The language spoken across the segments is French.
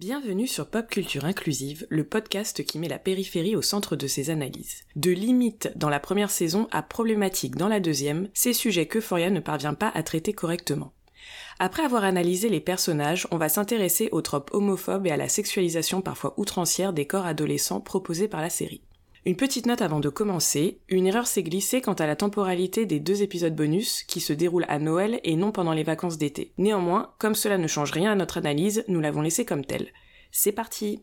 Bienvenue sur Pop Culture Inclusive, le podcast qui met la périphérie au centre de ses analyses. De limites dans la première saison à problématiques dans la deuxième, ces sujets que Foria ne parvient pas à traiter correctement. Après avoir analysé les personnages, on va s'intéresser aux tropes homophobes et à la sexualisation parfois outrancière des corps adolescents proposés par la série. Une petite note avant de commencer, une erreur s'est glissée quant à la temporalité des deux épisodes bonus qui se déroulent à Noël et non pendant les vacances d'été. Néanmoins, comme cela ne change rien à notre analyse, nous l'avons laissé comme tel. C'est parti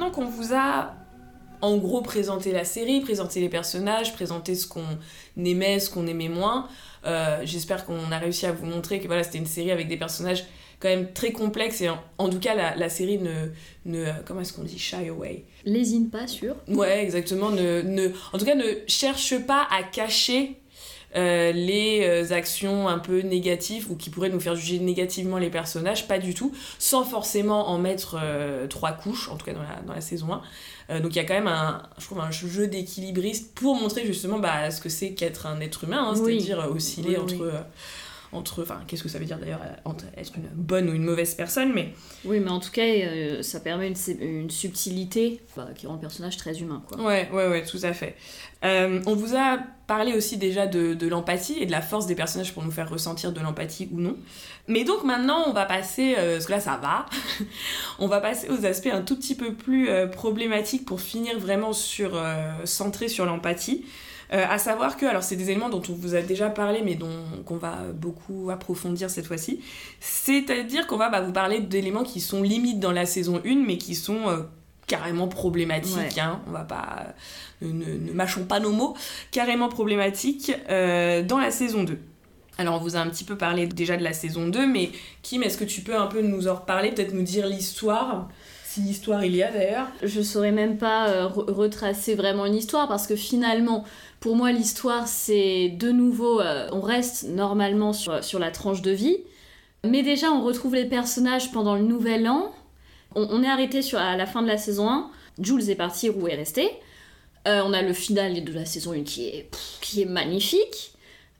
Maintenant qu'on vous a en gros présenter la série, présenter les personnages, présenter ce qu'on aimait, ce qu'on aimait moins. Euh, j'espère qu'on a réussi à vous montrer que voilà, c'était une série avec des personnages quand même très complexes. Et en, tout cas la, série ne, ne comment est-ce qu'on dit shy away. Lésine pas sur ouais exactement. Ne, ne en tout cas ne cherche pas à cacher euh, les euh, actions un peu négatives ou qui pourraient nous faire juger négativement les personnages, pas du tout, sans forcément en mettre trois couches, en tout cas dans la, dans la saison 1. Euh, donc il y a quand même un, je trouve, un jeu d'équilibriste pour montrer justement bah, ce que c'est qu'être un être humain, hein, c'est-à-dire osciller entre... Euh, entre enfin qu'est-ce que ça veut dire d'ailleurs entre être une bonne ou une mauvaise personne mais oui mais en tout cas euh, ça permet une, une subtilité bah, qui rend le personnage très humain quoi. Ouais ouais ouais tout à fait. Euh, on vous a parlé aussi déjà de, de l'empathie et de la force des personnages pour nous faire ressentir de l'empathie ou non. Mais donc maintenant on va passer euh, parce que là ça va on va passer aux aspects un tout petit peu plus problématiques pour finir vraiment sur centré sur l'empathie euh, à savoir que, alors c'est des éléments dont on vous a déjà parlé, mais dont qu'on va beaucoup approfondir cette fois-ci. C'est-à-dire qu'on va bah, vous parler d'éléments qui sont limites dans la saison 1, mais qui sont euh, carrément problématiques. Hein. On va pas. Ne, ne, mâchons pas nos mots. Carrément problématiques euh, dans la saison 2. Alors on vous a un petit peu parlé déjà de la saison 2, mais Kim, est-ce que tu peux un peu nous en reparler, peut-être nous dire l'histoire si histoire il y a d'ailleurs? Je saurais même pas retracer vraiment une histoire parce que finalement, pour moi, l'histoire, c'est de nouveau, euh, on reste normalement sur, sur, la tranche de vie, mais déjà, on retrouve les personnages pendant le nouvel an. On, est arrêté sur, à la fin de la saison 1. Jules est parti, Roux est resté. Euh, on a le final de la saison 1 qui est, qui est magnifique.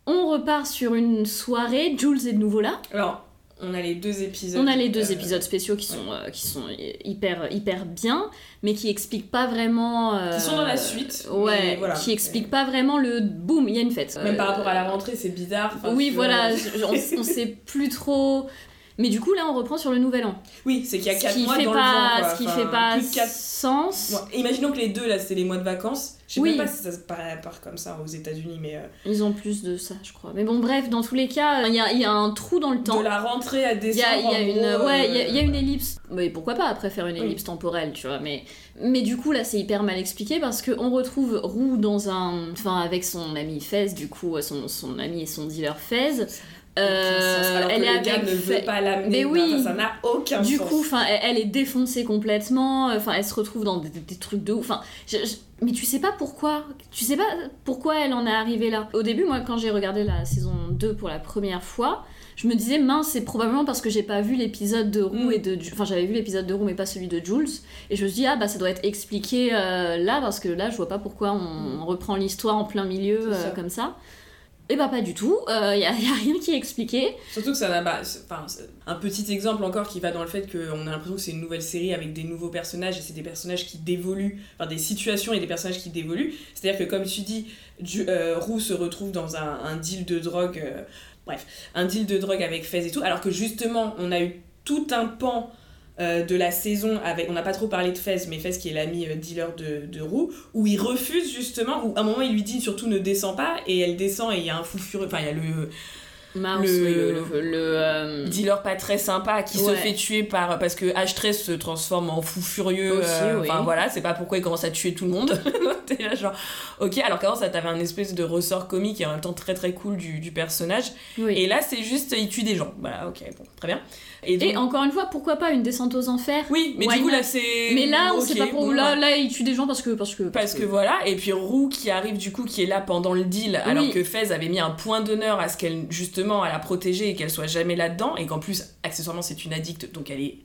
On repart sur une soirée, Jules est de nouveau là. Alors, on a les deux épisodes. On a les deux euh, épisodes spéciaux qui sont, euh, qui sont hyper, hyper bien, mais qui expliquent pas vraiment. Euh, qui sont dans la suite. Ouais, voilà. qui expliquent pas vraiment le boom, il y a une fête. Même par rapport à la rentrée, c'est bizarre. oui, voilà, on, on sait plus trop. Mais du coup, là, on reprend sur le nouvel an. Oui, c'est qu'il y a 4 mois dans pas, le vent, Ce qui fait pas sens. imaginons que les deux, là, c'est les mois de vacances. Je sais oui. même pas si ça se part, comme ça aux États-Unis, mais. Euh, Ils ont plus de ça, je crois. Mais bon, bref, dans tous les cas, il y a, y a, un trou dans le temps. De la rentrée à décembre. Il y a, y a une, ouais, il y, a une ellipse. Mais pourquoi pas après faire une ellipse temporelle, tu vois. Mais, mais du coup, là, c'est hyper mal expliqué parce qu'on retrouve Roux dans un. Enfin, avec son ami Fez, du coup, son, son ami et son dealer Fez. Euh, elle est avec ne veut pas l'amener. Mais oui. ça n'a aucun du sens. coup, enfin, elle, est défoncée complètement. Enfin, elle se retrouve dans des, trucs de ouf. Enfin, mais tu sais pas pourquoi. Tu sais pas pourquoi elle en est arrivée là. Au début, moi, quand j'ai regardé la saison 2 pour la première fois, je me disais mince, c'est probablement parce que j'ai pas vu l'épisode de Roux mm. et de. Enfin, j'avais vu l'épisode de Roux, mais pas celui de Jules. Et je me suis dit ah bah ça doit être expliqué euh, là parce que là, je vois pas pourquoi on, reprend l'histoire en plein milieu euh, comme ça. Et eh bah pas du tout, il euh, y, a, rien qui est expliqué. Surtout que ça n'a pas... Enfin, un petit exemple encore qui va dans le fait qu'on a l'impression que c'est une nouvelle série avec des nouveaux personnages et c'est des personnages qui dévoluent, enfin des situations et des personnages qui dévoluent. C'est-à-dire que comme tu dis, euh, Roux se retrouve dans un, un deal de drogue, euh, bref, un deal de drogue avec Fez et tout, alors que justement on a eu tout un pan euh, de la saison avec on n'a pas trop parlé de Fez mais Fez qui est l'ami euh, dealer de, de Roux où il refuse justement où à un moment il lui dit surtout ne descends pas et elle descend et il y a un fou furieux enfin il y a le Mouse, Le- oui, le, le- le, euh, dealer pas très sympa qui se fait tuer par parce que H13 se transforme en fou furieux euh, oui. enfin voilà c'est pas pourquoi il commence à tuer tout le monde. T'es là genre ok alors qu'avant ça t'avait un espèce de ressort comique et en même temps très très cool du, du personnage. Oui. et là c'est juste il tue des gens. Voilà ok bon très bien. Et, donc- Et encore une fois, pourquoi pas une descente aux enfers? Oui mais Why du coup not? là c'est Mais là, on ok, sait pas pour bon, là, là, il tue des gens parce que parce que parce que voilà, et puis Roux qui arrive du coup, qui est là pendant le deal, alors que Fez avait mis un point d'honneur à ce qu'elle, justement, à la protéger et qu'elle soit jamais là-dedans, et qu'en plus, accessoirement, c'est une addicte, donc elle est.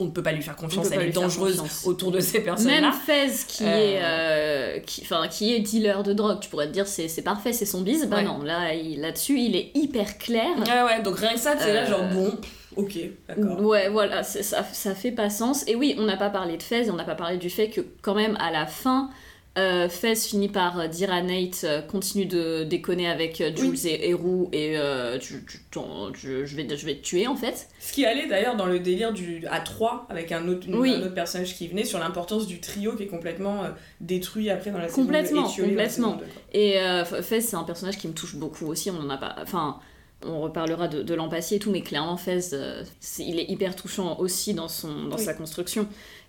On ne peut pas lui faire confiance, elle est dangereuse autour de ces même personnes-là. Fez qui Euh. est euh, qui enfin qui est dealer de drogue, tu pourrais te dire c'est c'est parfait, c'est son bise. Bah Ouais. non, là il- là-dessus, il est hyper clair. Ouais, ouais, donc rien que ça, c'est là, Euh. genre bon, ok, d'accord. Ouais, voilà, ça, ça fait pas sens. Et oui, on n'a pas parlé de Fez, on n'a pas parlé du fait que, quand même, à la fin, euh, Fez finit par euh, dire à Nate euh, continue de déconner avec euh, Jules Oui. et Héroux, et tu- tu- ton- je, je vais, je vais te tuer en fait. Ce qui allait d'ailleurs dans le délire du à 3 avec un autre, une- Oui. un autre personnage qui venait sur l'importance du trio qui est complètement détruit après dans la saison Complètement, 2 et saison complètement. 2, quoi. Et Fez, c'est un personnage qui me touche beaucoup aussi, on en a pas. Enfin. On reparlera de, de l'empathie et tout, mais clairement, Fez, euh, il est hyper touchant aussi dans, son, dans Oui. sa construction.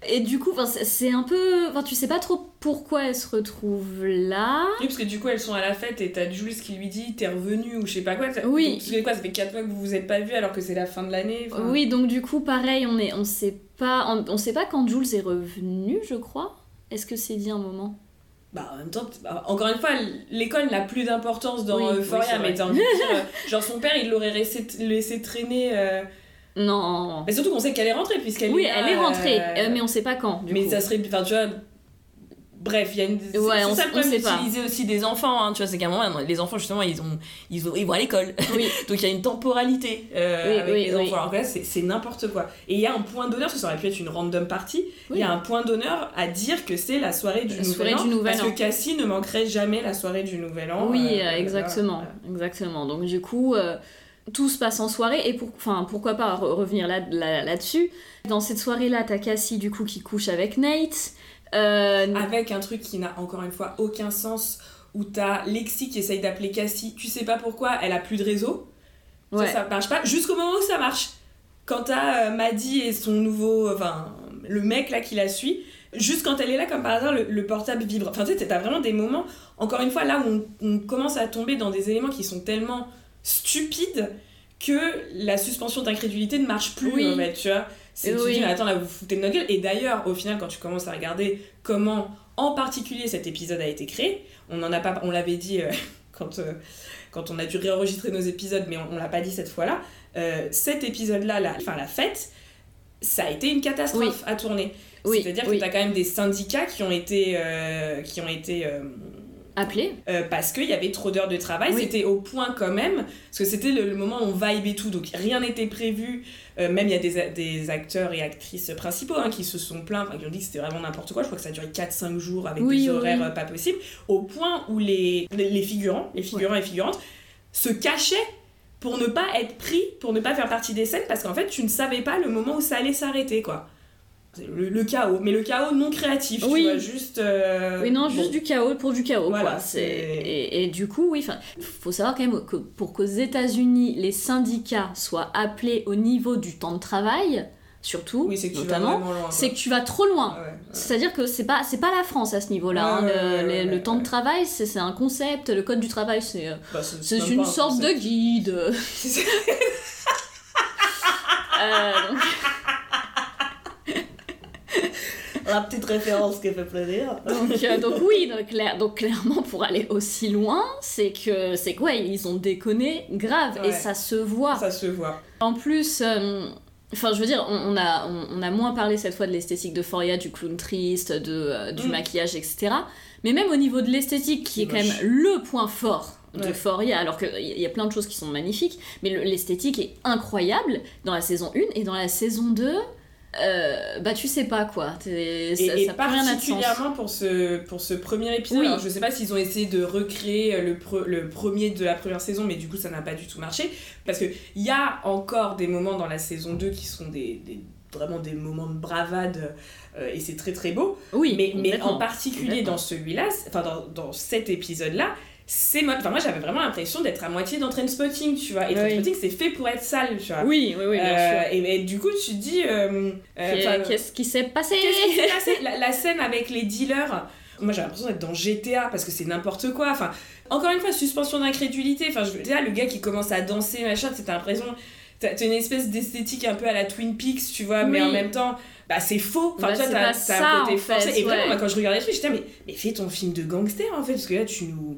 Et du coup, c'est un peu. Tu sais pas trop pourquoi elle se retrouve là. Oui, parce que du coup, elles sont à la fête et t'as Jules qui lui dit T'es revenu ou je sais pas quoi. Oui. Donc, quoi, ça fait 4 mois que vous vous êtes pas vus alors que c'est la fin de l'année. enfin. Oui, donc du coup, pareil, on est, on sait pas, on, on sait pas quand Jules est revenu, je crois. Est-ce que c'est dit un moment? Bah, en même temps, bah, encore une fois, l'école n'a plus d'importance dans Oui, oui, Euphoria, mais t'as envie de dire, euh, genre son père, il l'aurait laissé, laissé traîner. euh, Non. Mais surtout qu'on sait qu'elle est rentrée, puisqu'elle Oui, est là, elle est rentrée, euh, euh, mais on sait pas quand. Du mais coup. ça serait. Enfin, tu vois. Bref, il y a une. Ouais, on ça on pas. d'utiliser aussi des enfants, hein, tu vois, c'est qu'à un moment, les enfants, justement, ils, ont, ils, ont, ils vont à l'école. Oui. Donc il y a une temporalité euh, Oui, avec oui, les oui. enfants. Alors que là, c'est n'importe quoi. Et il y a un point d'honneur, parce que ça aurait pu être une random party, il y a un point d'honneur à dire que c'est la soirée du La Nouvel soirée An. du Nouvel parce An. que Cassie ne manquerait jamais la soirée du Nouvel An. Oui, euh, euh, exactement, exactement. Donc du coup, euh, tout se passe en soirée et pour, enfin, pourquoi pas re- revenir là, là, là-dessus. Dans cette soirée-là, t'as Cassie du coup qui couche avec Nate. Euh, Avec un truc qui n'a encore une fois aucun sens, où t'as Lexi qui essaye d'appeler Cassie, tu sais pas pourquoi, elle a plus de réseau. ouais. Ça, ça marche pas, jusqu'au moment où ça marche. Quand t'as euh, Maddy et son nouveau. Enfin, le mec là qui la suit, juste quand elle est là, comme par hasard, le, le portable vibre. Enfin, tu sais, t'as vraiment des moments, encore une fois, là où on, on commence à tomber dans des éléments qui sont tellement stupides que la suspension d'incrédulité ne marche plus, Oui. en fait, tu vois. C'est, tu te Oui. dis, mais attends, là, vous foutez de notre gueule. Et d'ailleurs, au final, quand tu commences à regarder comment, en particulier, cet épisode a été créé, on en a pas, on l'avait dit euh, quand, euh, quand on a dû réenregistrer nos épisodes, mais on, on l'a pas dit cette fois-là. Euh, cet épisode-là, la, enfin la fête, ça a été une catastrophe à tourner. Oui, C'est-à-dire que tu as quand même des syndicats qui ont été, qui ont été Appelé. euh, parce qu'il y avait trop d'heures de travail. Oui. C'était au point quand même, parce que c'était le, le moment où on vibe et tout, donc rien n'était prévu. Euh, même il y a des, des acteurs et actrices principaux hein, qui se sont plaints, enfin, qui ont dit que c'était vraiment n'importe quoi. Je crois que ça a duré 4-5 jours avec Oui, des oui, horaires euh, pas possibles, au point où les, les, les figurants, les figurants et figurantes se cachaient pour ne pas être pris, pour ne pas faire partie des scènes, parce qu'en fait, tu ne savais pas le moment où ça allait s'arrêter, quoi. Le, le chaos, mais le chaos non créatif, Oui. tu vois, juste... euh, Oui, non, bon. juste du chaos pour du chaos, Voilà, quoi. Et, et du coup, oui, faut savoir quand même que pour qu'aux États-Unis, les syndicats soient appelés au niveau du temps de travail, surtout, Oui, c'est que tu vas notamment, c'est que tu vas trop loin. quoi. Ouais, ouais. C'est-à-dire que c'est pas, c'est pas la France à ce niveau-là. Ouais, hein. Le, temps de travail, c'est un concept. Le code du travail, c'est euh, Bah, c'est une un sorte de guide. Euh, donc, La petite référence qui fait plaisir. donc, euh, donc oui, donc, clair- donc clairement pour aller aussi loin, c'est que c'est quoi Ils ont déconné grave et Ouais. ça se voit. Ça se voit. En plus, euh, enfin, je veux dire, on, on a, on, on a moins parlé cette fois de l'esthétique de Foria, du clown triste, de, euh, du Mm. maquillage, etc. Mais même au niveau de l'esthétique, qui est quand même le point fort de Ouais. Foria, alors qu'il y a plein de choses qui sont magnifiques, mais le- l'esthétique est incroyable dans la saison 1 et dans la saison 2. Euh, bah tu sais pas quoi, Et, ça, et ça particulièrement pour ce, pour ce premier épisode. Oui. Alors, je sais pas s'ils ont essayé de recréer le, pre- le premier de la première saison, mais du coup, ça n'a pas du tout marché. Parce qu'il y a encore des moments dans la saison 2 qui sont des, des- vraiment des moments de bravade, euh, et c'est très très beau. Oui, Mais, mais en particulier dans celui-là, enfin dans, dans cet épisode-là, c'est mode. Enfin, moi j'avais vraiment l'impression d'être à moitié dans Trainspotting, tu vois. Et Oui. Trainspotting, c'est fait pour être sale, tu vois. Oui, oui, oui, bien Euh, sûr. et, et du coup, tu te dis. euh, euh, Qu'est-ce qui s'est passé? Qu'est-ce qui s'est passé? La, la scène avec les dealers. Moi j'ai l'impression d'être dans GTA parce que c'est n'importe quoi. Enfin, encore une fois, suspension d'incrédulité. Enfin, je dire, le gars qui commence à danser, machin, c'est l'impression. T'as une espèce d'esthétique un peu à la Twin Peaks, tu vois, mais en même temps, bah c'est faux. Enfin, Bah, toi, t'as un côté en fait, forcé. Et vraiment, moi, quand je regardais le truc, j'étais, mais, mais fais ton film de gangster en fait, parce que là, tu nous.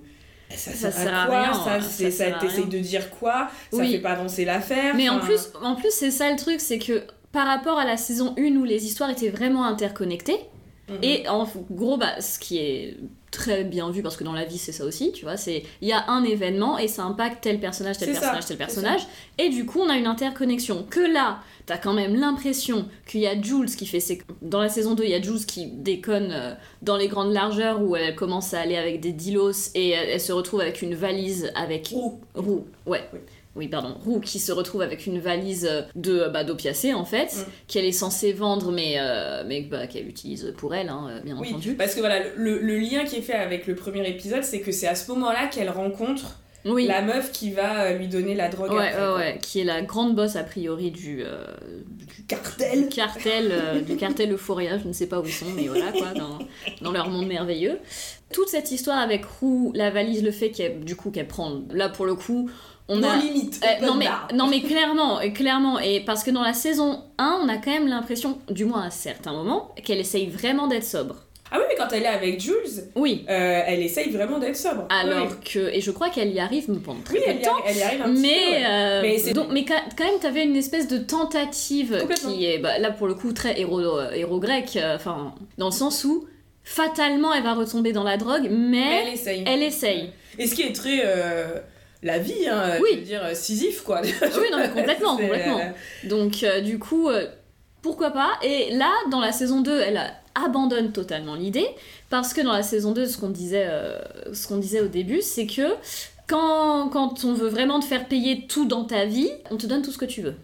Ça, Ça sert à quoi rien, Ça, ça t'essaye de dire quoi? Ça Oui. fait pas avancer l'affaire. Mais en plus, en plus c'est ça le truc, c'est que par rapport à la saison 1 où les histoires étaient vraiment interconnectées, mhm. et en gros, bah, ce qui est très bien vu, parce que dans la vie c'est ça aussi, tu vois, c'est il y a un événement et ça impacte tel personnage, tel ça, personnage, tel personnage, et du coup on a une interconnexion. Que là, t'as quand même l'impression qu'il y a Jules qui fait ses... Dans la saison 2, il y a Jules qui déconne euh, dans les grandes largeurs où elle commence à aller avec des dilos et elle, elle se retrouve avec une valise avec Roux. Roux, ouais. Oui. Oui, pardon. Roux qui se retrouve avec une valise de bah, d'opiacés en fait, Mm. qu'elle est censée vendre mais, euh, mais bah, qu'elle utilise pour elle, hein, bien Oui, entendu. parce que voilà, le, le lien qui est fait avec le premier épisode, c'est que c'est à ce moment-là qu'elle rencontre Oui, la meuf qui va euh, lui donner la drogue. ouais, après, ouais, qui est la grande boss a priori du, euh, du Cartel. cartel, euh, du cartel Euphoria, je ne sais pas où ils sont, mais voilà quoi, dans, dans leur monde merveilleux. Toute cette histoire avec Roux, la valise, le fait qu'elle, du coup, qu'elle prend, là pour le coup, on a. limites. Euh, non, mais, bar. non mais clairement, clairement, et parce que dans la saison 1, on a quand même l'impression, du moins à certains moments, qu'elle essaye vraiment d'être sobre. Quand elle est avec Jules, Oui, euh, elle essaye vraiment d'être sobre. alors Oui, que, et je crois qu'elle y arrive pendant très oui, peu elle y, temps, elle y arrive un petit peu. mais, ouais. euh, Mais donc, mais quand même, t'avais une espèce de tentative qui est, bah, là pour le coup, très héros, euh, héros grec, euh, enfin, dans le sens où, fatalement, elle va retomber dans la drogue, Mais mais elle essaye. elle essaye. Et ce qui est très. la vie, hein, Oui. je veux dire, Sisyphe, quoi. Oui, non, mais complètement, complètement. Donc, du coup, pourquoi pas Et là, dans la saison 2, elle a- abandonne totalement l'idée, parce que dans la saison 2, ce qu'on disait, euh, ce qu'on disait au début, c'est que quand, quand on veut vraiment te faire payer tout dans ta vie, on te donne tout ce que tu veux.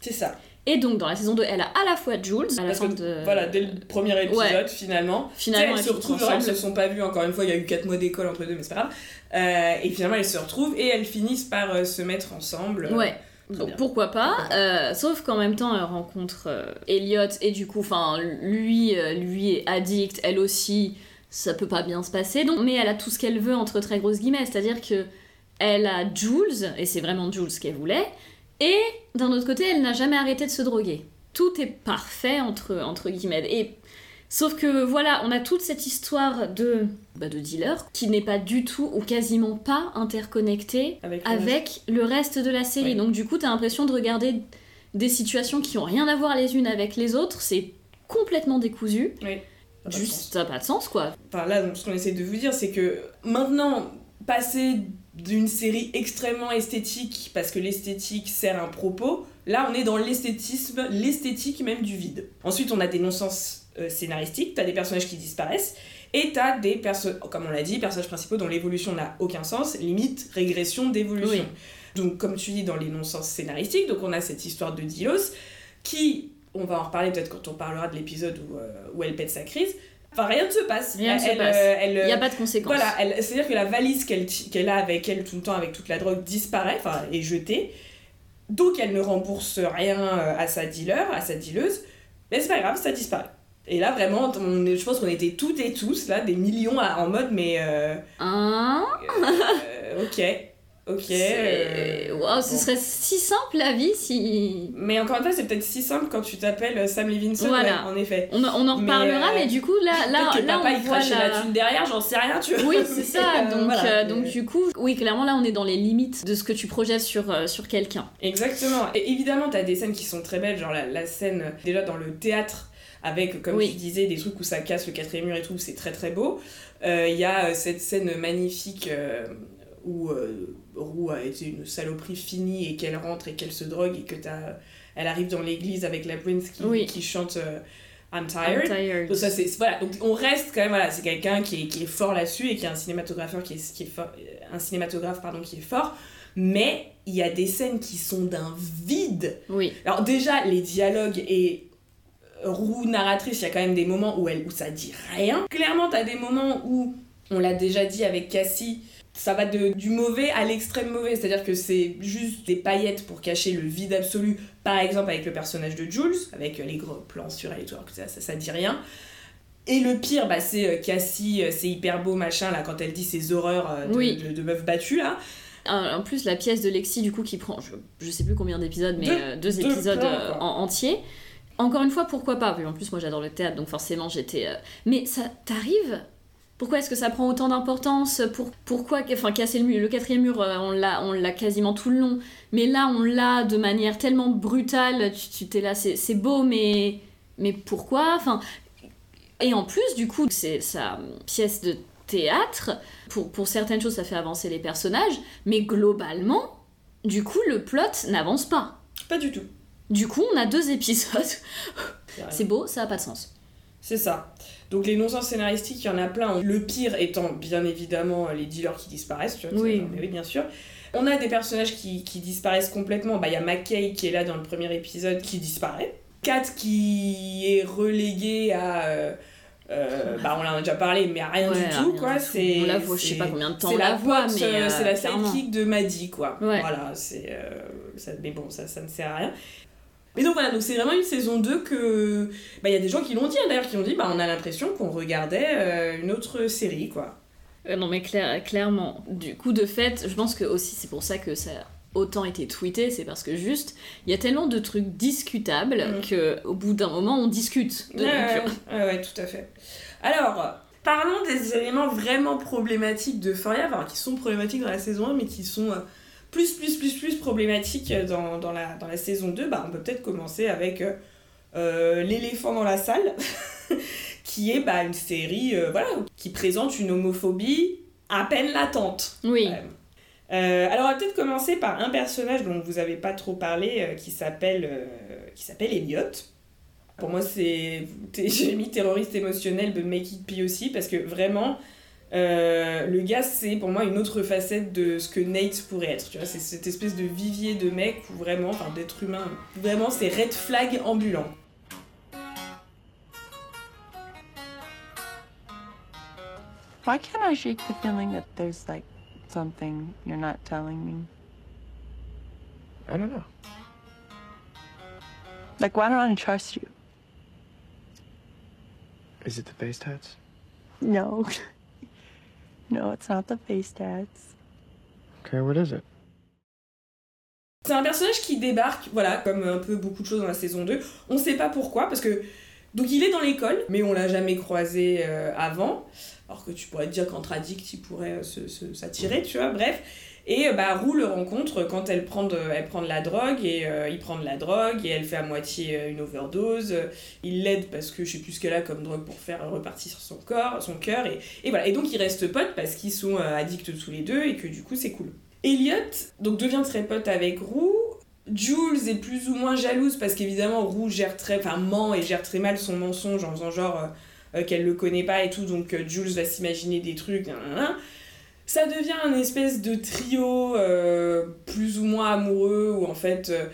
C'est ça. Et donc, dans la saison 2, elle a à la fois Jules, à la fin de... voilà, dès le premier épisode, Ouais. finalement. Finalement, elles se retrouvent, elles se sont pas vues, encore une fois, il y a eu 4 mois d'école entre deux, mais c'est pas grave. Euh, et finalement, elles se retrouvent et elles finissent par euh, se mettre ensemble. Ouais. Donc pourquoi pas, euh, sauf qu'en même temps elle rencontre euh, Elliot et du coup, enfin lui, euh, lui est addict, elle aussi, ça peut pas bien se passer. Donc, mais elle a tout ce qu'elle veut entre très grosses guillemets, c'est-à-dire que elle a Jules et c'est vraiment Jules qu'elle voulait, et d'un autre côté elle n'a jamais arrêté de se droguer. Tout est parfait entre entre guillemets. Et sauf que voilà, on a toute cette histoire de bah, de dealer qui n'est pas du tout ou quasiment pas interconnectée Avec, le- avec le reste de la série. Oui. Donc du coup, t'as l'impression de regarder des situations qui ont rien à voir les unes avec les autres. C'est complètement décousu. Oui. Ça. Juste, ça n'a pas de sens, quoi. Enfin, là, donc, ce qu'on essaie de vous dire, c'est que maintenant, passer d'une série extrêmement esthétique, parce que l'esthétique sert un propos, là, on est dans l'esthétisme, l'esthétique même du vide. Ensuite, on a des non-sens euh, scénaristiques, t'as des personnages qui disparaissent, et t'as des personnages, comme on l'a dit, personnages principaux dont l'évolution n'a aucun sens, limite régression d'évolution. Donc, comme tu dis, dans les non-sens scénaristiques, donc on a cette histoire de Dilos, qui, on va en reparler peut-être quand on parlera de l'épisode où, euh, où elle pète sa crise, enfin rien ne se passe. Rien ne elle, se passe. euh, elle, Il n'y a pas de conséquences. voilà, c'est-à-dire que la valise qu'elle a avec elle tout le temps avec toute la drogue disparaît, enfin est jetée. Donc elle ne rembourse rien à sa dealer, à sa dealeuse. Mais c'est pas grave, ça disparaît. Et là vraiment, on est- je pense qu'on était toutes et tous là, des millions à- en mode mais euh, Hein euh, ok, ok. Euh, Waouh, ce bon. serait si simple la vie si. Mais encore une fois, c'est peut-être si simple quand tu t'appelles Sam Levinson, Voilà. ouais, en effet. On, en- on en Mais, reparlera, euh, mais, du coup, là, là, que là papa on il voit la... la thune derrière, j'en sais rien, tu vois. Oui, c'est ça. Euh, donc, voilà. euh, donc du coup, oui, clairement, là, on est dans les limites de ce que tu projettes sur, euh, sur quelqu'un. Exactement. Et évidemment, t'as des scènes qui sont très belles, genre la, la scène euh, déjà dans le théâtre, avec, comme Oui. tu disais, des trucs où ça casse le quatrième mur et tout, c'est très très beau. Euh, Il y a euh, cette scène magnifique euh, où euh, Roux a été une saloperie finie et qu'elle rentre et qu'elle se drogue et que t'as... Elle arrive dans l'église avec la Prince qui, Oui. qui chante I'm I'm tired. Donc ça c'est voilà donc on reste quand même voilà c'est quelqu'un qui est, qui est fort là-dessus et qui est un cinématographeur qui est, qui est fort un cinématographe pardon qui est fort mais il y a des scènes qui sont d'un vide Oui, alors déjà les dialogues et roue narratrice il y a quand même des moments où elle où ça dit rien clairement t'as des moments où on l'a déjà dit avec Cassie ça va de, du mauvais à l'extrême mauvais, c'est-à-dire que c'est juste des paillettes pour cacher le vide absolu, par exemple avec le personnage de Jules, avec les gros plans sur elle et tout, alors que ça, ça, ça dit rien. Et le pire, bah, c'est euh, Cassie, euh, c'est hyper beau machin, là, quand elle dit ses horreurs euh, de, Oui. de, de meuf battue, là. En plus, la pièce de Lexi, du coup, qui prend, je, je sais plus combien d'épisodes, mais Deux- euh, deux, deux épisodes plans, euh, en entier. Encore une fois, pourquoi pas? En plus, moi j'adore le théâtre, donc forcément j'étais. euh, Mais ça t'arrive? Pourquoi est-ce que ça prend autant d'importance Pour, Pourquoi Enfin, casser le mur, le quatrième mur, euh, on l'a, on l'a quasiment tout le long. Mais là, on l'a de manière tellement brutale. Tu, t'es là, c'est, c'est beau, mais mais pourquoi? Enfin, et en plus, du coup, c'est sa pièce de théâtre. Pour, pour certaines choses, ça fait avancer les personnages, mais globalement, du coup, le plot n'avance pas. Pas du tout. Du coup, on a deux épisodes. C'est beau, ça a pas de sens. C'est ça. Donc les non-sens scénaristiques, il y en a plein. Le pire étant bien évidemment les dealers qui disparaissent, tu vois. Oui. ça, mais oui, bien sûr. On a des personnages qui, qui disparaissent complètement. Bah, il y a McKay qui est là dans le premier épisode qui disparaît. Kat qui est reléguée à. euh, euh, bah, on en a déjà parlé, mais à rien Ouais, du tout, quoi. C'est. On la voit, je sais pas combien de temps C'est la la pote, mais, euh, c'est la sidekick de Maddy, quoi. Ouais. Voilà, c'est. mais bon, ça, ça ne sert à rien. Mais donc voilà, donc c'est vraiment une saison 2 que. Bah, il y a des gens qui l'ont dit, hein, d'ailleurs, qui ont dit, bah, on a l'impression qu'on regardait euh, une autre série, quoi. Euh, non, mais clair- clairement. Du coup, de fait, je pense que aussi c'est pour ça que ça a autant été tweeté, c'est parce que juste, il y a tellement de trucs discutables Mm. que au bout d'un moment, on discute. Ouais, Donc, ouais, ouais, ouais, tout à fait. Alors, parlons des éléments vraiment problématiques de Foria, enfin, qui sont problématiques dans la saison 1, mais qui sont euh, plus, plus, plus, plus problématiques dans, dans, la, dans la saison 2. Bah, on peut peut-être commencer avec euh, euh, L'éléphant dans la salle, qui est bah, une série euh, voilà, qui présente une homophobie à peine latente. Oui. Euh, alors on va peut-être commencer par un personnage dont vous avez pas trop parlé euh, qui s'appelle euh, qui s'appelle Elliot. Pour moi c'est j'ai mis terroriste émotionnel but make it pee aussi parce que vraiment euh, le gars c'est pour moi une autre facette de ce que Nate pourrait être. Tu vois c'est cette espèce de vivier de mec vraiment enfin d'être humain vraiment c'est red flag ambulant. Why can't I shake the feeling that there's like something you're not telling me? I don't know. Like, why don't I trust you? Is it the face tats? No. no, it's not the face tats. Okay, what is it? C'est un personnage qui débarque, voilà, comme un peu beaucoup de choses dans la saison 2. On sait pas pourquoi, parce que. Donc il est dans l'école, mais on l'a jamais croisé euh, avant. Alors que tu pourrais te dire qu'entre addicts, il pourrait euh, se- se- s'attirer, tu vois, bref. Et euh, bah, Roux le rencontre quand elle prend de, elle prend de la drogue, et euh, il prend de la drogue, et elle fait à moitié euh, une overdose. Il l'aide parce que je sais plus ce qu'elle a comme drogue pour faire repartir son corps, son cœur, et, et voilà. Et donc ils restent potes parce qu'ils sont addicts tous les deux, et que du coup c'est cool. Elliot donc devient très pote avec Roux. Jules est plus ou moins jalouse parce qu'évidemment Roux gère très, enfin ment et gère très mal son mensonge en faisant genre qu'elle le connaît pas et tout, donc Jules va s'imaginer des trucs. Ça devient un espèce de trio euh, plus ou moins amoureux où en fait euh,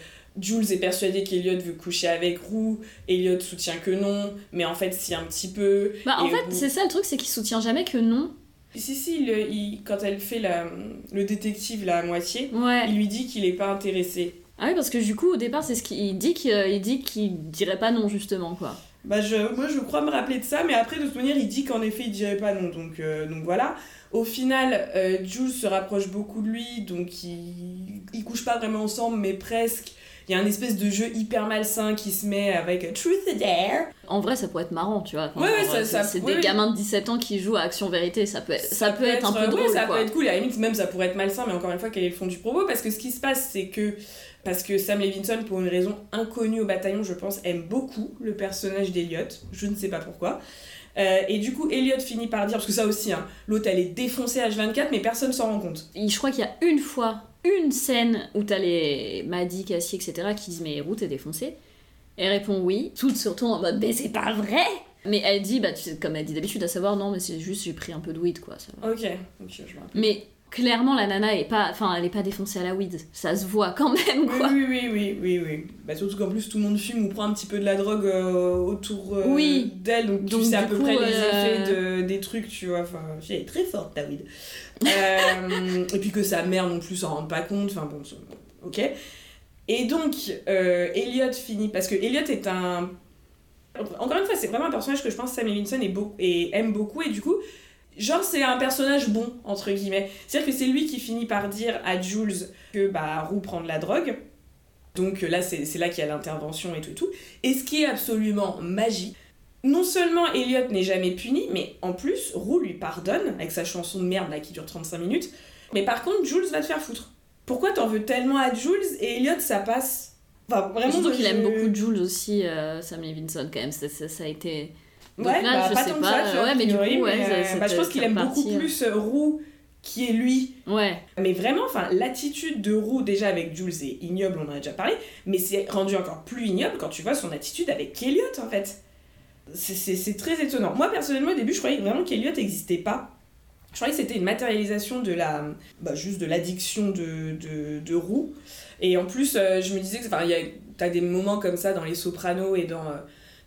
Jules est persuadé qu'Eliot veut coucher avec Roux, Elliot soutient que non, mais en fait si un petit peu. Bah, en fait, Roux- c'est ça le truc, c'est qu'il soutient jamais que non. Si si, le- il- quand elle fait la, le détective là à moitié, Ouais. il lui dit qu'il est pas intéressé. Ah oui, parce que du coup, au départ, c'est ce qu'il dit qu'il il dit qu'il dirait pas non, justement, quoi. Bah je, moi je crois me rappeler de ça, mais après de toute manière il dit qu'en effet il dirait pas non, donc, euh, donc voilà. Au final, euh, Jules se rapproche beaucoup de lui, donc ils, ils couchent pas vraiment ensemble, mais presque. Il y a un espèce de jeu hyper malsain qui se met avec Truth or Dare. En vrai, ça pourrait être marrant, tu vois. Enfin, Ouais, ouais, ça- c'est- des oui. gamins de 17 ans qui jouent à Action Vérité, ça peut être, ça peut être un peu ouais, drôle, ça quoi. peut être cool, à la limite même ça pourrait être malsain, mais encore une fois quel est le fond du propos? Parce que ce qui se passe c'est que, parce que Sam Levinson, pour une raison inconnue au bataillon, je pense, aime beaucoup le personnage d'Eliot, je ne sais pas pourquoi. Euh, et du coup, Elliot finit par dire, parce que ça aussi, hein, l'autre elle est défoncée H24, mais personne s'en rend compte. Et je crois qu'il y a une fois, une scène où t'as les Maddy, Cassie, etc. qui disent Mais Ruth est défoncée. Elle répond oui, toute surtout en mode Mais c'est pas vrai Mais elle dit, bah, tu sais, comme elle dit d'habitude, à savoir, non, mais c'est juste j'ai pris un peu de weed, quoi. Ça va. Ok, ok, je rappelle. Mais clairement la nana est pas enfin elle est pas défoncée à la weed ça se voit quand même Oui, quoi oui, oui, oui, oui, oui. Bah, surtout qu'en plus, tout le monde fume ou prend un petit peu de la drogue euh, autour euh, Oui. d'elle, donc, Donc, tu sais à peu coup, près les euh, effets de, des trucs, tu vois. Enfin, elle est très forte, ta weed. Euh, et puis que sa mère non plus s'en rend pas compte, enfin bon, ok. Et donc, Elliot finit, parce que Elliot est un. Encore une fois, c'est vraiment un personnage que je pense Sam Levinson est beau, et aime beaucoup, et du coup, genre, c'est un personnage bon, entre guillemets. C'est-à-dire que c'est lui qui finit par dire à Jules que bah, Roux prend de la drogue. Donc là, c'est c'est là qu'il y a l'intervention et tout et tout. Et ce qui est absolument magique, non seulement Elliot n'est jamais puni, mais en plus, Roux lui pardonne avec sa chanson de merde là qui dure 35 minutes. Mais par contre, Jules va te faire foutre. Pourquoi t'en veux tellement à Jules et Elliot ça passe? Enfin, vraiment. moi, qu'il je- aime beaucoup Jules aussi euh, Sam Levinson quand même ça, ça- ça a été Donc Ouais, là, bah, je pas sais tant que ça, vois, ouais, mais a du priori, coup, ouais, mais, ça- euh, ça bah, je pense qu'il aime partie, beaucoup euh. plus euh, Roux qui est lui ouais Mais vraiment, enfin, l'attitude de Roux déjà avec Jules est ignoble, on en a déjà parlé, mais c'est rendu encore plus ignoble quand tu vois son attitude avec Elliot en fait. C'est- très étonnant. Moi personnellement au début je croyais vraiment qu'Elliot n'existait pas. Je croyais que c'était une matérialisation de la, bah, juste de l'addiction de, de, de Roux. Et en plus euh, je me disais que, enfin, il y a- t'as des moments comme ça dans Les Sopranos et dans euh,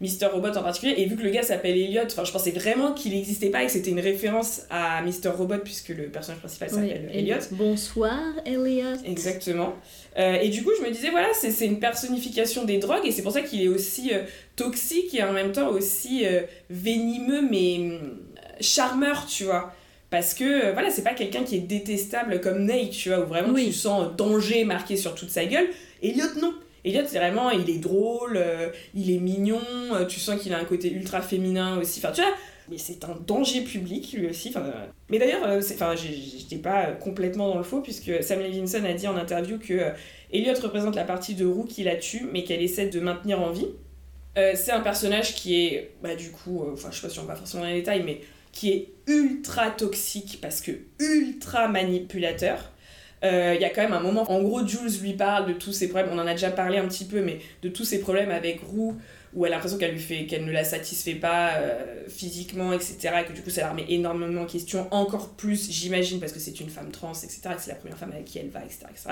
Mister Robot en particulier, et vu que le gars s'appelle Elliot, enfin je pensais vraiment qu'il n'existait pas et que c'était une référence à Mister Robot puisque le personnage principal s'appelle Oui, Elliot. bonsoir Elliot Exactement. Euh, et du coup, je me disais, voilà, c'est une personnification des drogues, et c'est pour ça qu'il est aussi euh, toxique et en même temps aussi euh, venimeux, mais hum, charmeur, tu vois. Parce que, euh, voilà, c'est pas quelqu'un qui est détestable comme Nate, tu vois, où vraiment Oui. tu sens danger marqué sur toute sa gueule. Elliot, non. Elliot, c'est vraiment, il est drôle, euh, il est mignon, euh, tu sens qu'il a un côté ultra féminin aussi. Enfin, tu vois, mais c'est un danger public lui aussi. Enfin, mais d'ailleurs, euh, enfin, j'étais pas complètement dans le faux puisque Sam Levinson a dit en interview que Elliot représente la partie de Roux qui la tue, mais qu'elle essaie de maintenir en vie. C'est un personnage qui est, bah, du coup, enfin, je sais pas si on va forcément dans les détails, mais qui est ultra toxique parce que ultra manipulateur. Euh, Il y a quand même un moment, en gros, Jules lui parle de tous ses problèmes, on en a déjà parlé un petit peu, mais de tous ses problèmes avec Roux, où elle a l'impression qu'elle lui fait qu'elle ne la satisfait pas euh, physiquement etc et que du coup ça la remet énormément en question encore plus j'imagine parce que c'est une femme trans etc que c'est la première femme avec qui elle va etc etc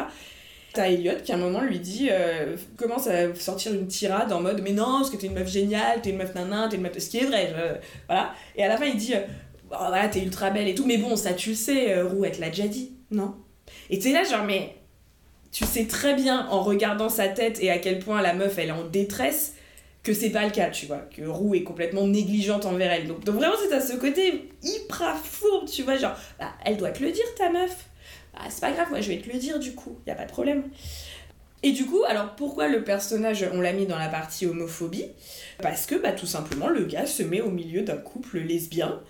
T'as Elliot qui à un moment lui dit euh, commence à sortir une tirade en mode mais non parce que t'es une meuf géniale t'es une meuf nanan t'es une meuf ce qui est vrai voilà. Et à la fin il dit euh, Oh, voilà t'es ultra belle et tout. Mais bon ça tu le sais Roux elle te l'a déjà dit non? Et t'es là genre mais tu sais très bien en regardant sa tête et à quel point la meuf elle est en détresse que c'est pas le cas, tu vois, que Roux est complètement négligente envers elle. Donc, vraiment, c'est à ce côté hyper fourbe, tu vois, genre, bah, elle doit te le dire, ta meuf. Bah, c'est pas grave, moi je vais te le dire du coup, y a pas de problème. Et du coup, alors pourquoi le personnage, on l'a mis dans la partie homophobie? Parce que, bah, tout simplement, le gars se met au milieu d'un couple lesbien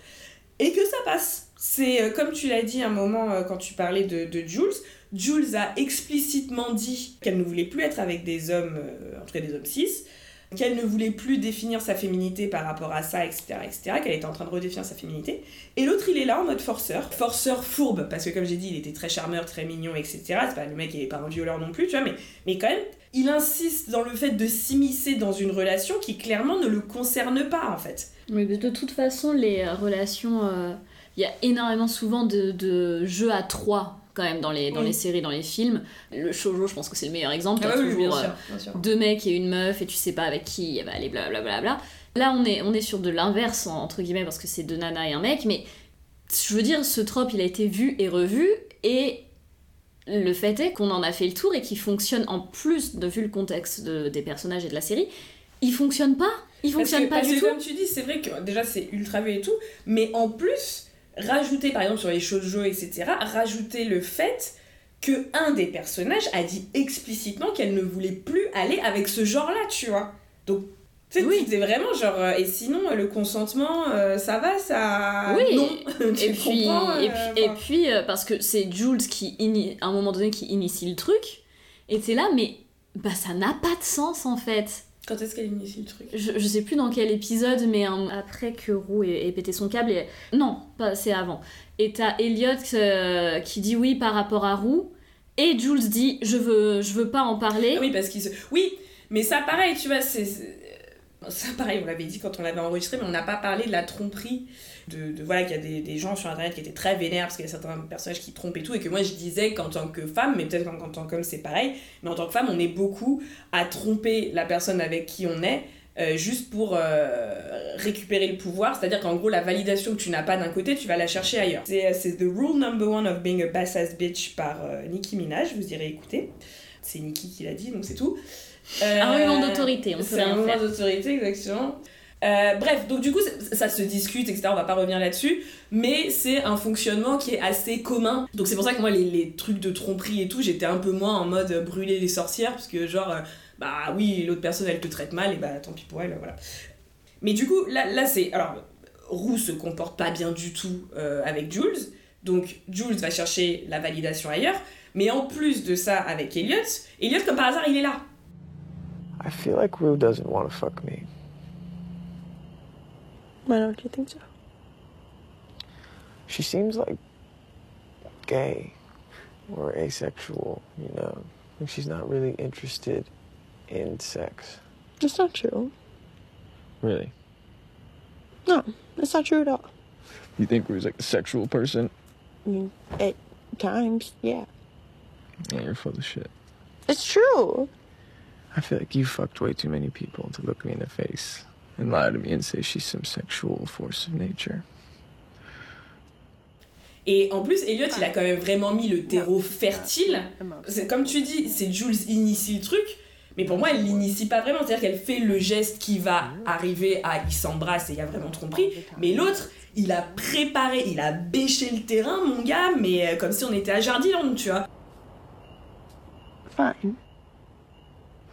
et que ça passe. C'est euh, comme tu l'as dit un moment euh, quand tu parlais de, de Jules. Jules a explicitement dit qu'elle ne voulait plus être avec des hommes, euh, en des hommes cis, qu'elle ne voulait plus définir sa féminité par rapport à ça, etc., etc., qu'elle était en train de redéfinir sa féminité. Et l'autre, il est là en mode forceur. Forceur fourbe, parce que comme j'ai dit, il était très charmeur, très mignon, etc. C'est pas le mec, il est pas un violeur non plus, tu vois, mais, mais quand même, il insiste dans le fait de s'immiscer dans une relation qui clairement ne le concerne pas, en fait. Mais de toute façon, les relations. Il y a énormément souvent de, de jeux à trois, quand même, dans les, dans Oui. les séries, dans les films. Le shoujo, je pense que c'est le meilleur exemple. Ah T'as oui, toujours bien euh, sûr, bien sûr. deux mecs et une meuf, et tu sais pas avec qui elle va aller, blablabla. Bla, Là, on est, on est sur de l'inverse, en- entre guillemets, parce que c'est deux nanas et un mec, mais je veux dire, ce trope, il a été vu et revu, et le fait est qu'on en a fait le tour et qu'il fonctionne en plus, de vu le contexte de- des personnages et de la série, il fonctionne pas. Il Parce fonctionne que, pas parce du que tout. comme tu dis, c'est vrai que déjà c'est ultra vu et tout, mais en plus, rajouter par exemple sur les shoujo, etc., rajouter le fait que un des personnages a dit explicitement qu'elle ne voulait plus aller avec ce genre-là, tu vois. Donc, tu sais, Oui. c'est vraiment genre, euh, et sinon, euh, le consentement, euh, ça va, ça. Oui. Non. tu et puis, euh, et puis, et enfin. puis parce que c'est Jules qui, à un moment donné, qui initie le truc, et t'es là, mais bah ça n'a pas de sens en fait. Quand est-ce qu'elle initie le truc Je, je sais plus dans quel épisode, mais un- après que Roux ait, ait pété son câble, et... non, pas, c'est avant. Et t'as Elliot euh, qui dit oui par rapport à Roux, et Jules dit je veux, je veux pas en parler. Ah Oui, parce qu'il se. Oui, mais ça, pareil, tu vois, c'est- Ça, pareil, on l'avait dit quand on l'avait enregistré, mais on n'a pas parlé de la tromperie. De, de- voilà, qu'il y a des, des gens sur internet qui étaient très vénères parce qu'il y a certains personnages qui trompent et tout. Et que moi, je disais qu'en tant que femme, mais peut-être qu'en en tant qu'homme, c'est pareil, mais en tant que femme, on est beaucoup à tromper la personne avec qui on est. euh, juste pour euh, récupérer le pouvoir, c'est-à-dire qu'en gros la validation que tu n'as pas d'un côté, tu vas la chercher ailleurs. C'est c'est The Rule Number One of Being a Bass Ass Bitch par euh, Nicki Minaj, vous irez écouter. C'est Nicki qui l'a dit, donc c'est tout. Euh, Un moment d'autorité, on peut C'est un faire. d'autorité, exactement. Euh, bref, donc du coup, ça, se discute, etc. On va pas revenir là-dessus, mais c'est un fonctionnement qui est assez commun. Donc c'est pour ça que moi, les, trucs de tromperie et tout, j'étais un peu moins en mode brûler les sorcières, parce que genre, euh, bah oui, l'autre personne elle te traite mal, et bah tant pis pour elle, voilà. Mais du coup, là, là c'est. Alors, Roux se comporte pas bien du tout euh, avec Jules, donc Jules va chercher la validation ailleurs, mais en plus de ça, avec Elliot, Elliot, comme par hasard, il est là. Me. Why don't you think so? She seems like gay or asexual, you know. Like she's not really interested in sex. That's not true. Really? No, that's not true at all. You think Rue's like a sexual person? I mean, at times, yeah. Yeah, you're full of shit. It's true. I feel like you fucked way too many people to look me in the face and lie to me and say she's some sexual force of nature. Et en plus, Elliot, il a quand même vraiment mis le terreau fertile. C'est comme tu dis, c'est Jules initie le truc, mais pour moi, elle l'initie pas vraiment. C'est-à-dire qu'elle fait le geste qui va arriver à ils s'embrassent et il y a vraiment tromperie. Mais l'autre, il a préparé, il a bêché le terrain, mon gars, mais euh, comme si on était à Jardiland, tu vois. Fine.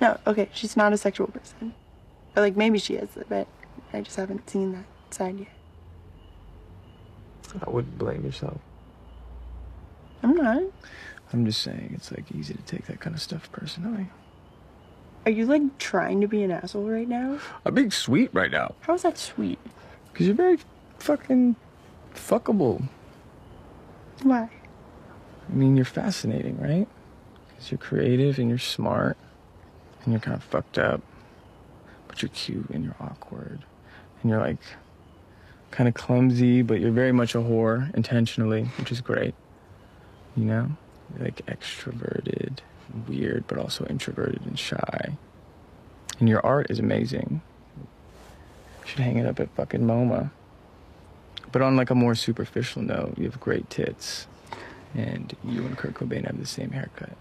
No, okay, she's not a sexual person. Or like maybe she is, but I just haven't seen that side yet. I wouldn't blame yourself. I'm not. I'm just saying it's like easy to take that kind of stuff personally. Are you like trying to be an asshole right now? I'm being sweet right now. How is that sweet? Because you're very fucking fuckable. Why? I mean, you're fascinating, right? Because you're creative and you're smart and you're kind of fucked up, but you're cute and you're awkward and you're like kind of clumsy, but you're very much a whore intentionally, which is great. You know? You're like extroverted, weird, but also introverted and shy. And your art is amazing. You should hang it up at fucking MoMA. But on like a more superficial note, you have great tits. And you and Kurt Cobain have the same haircut.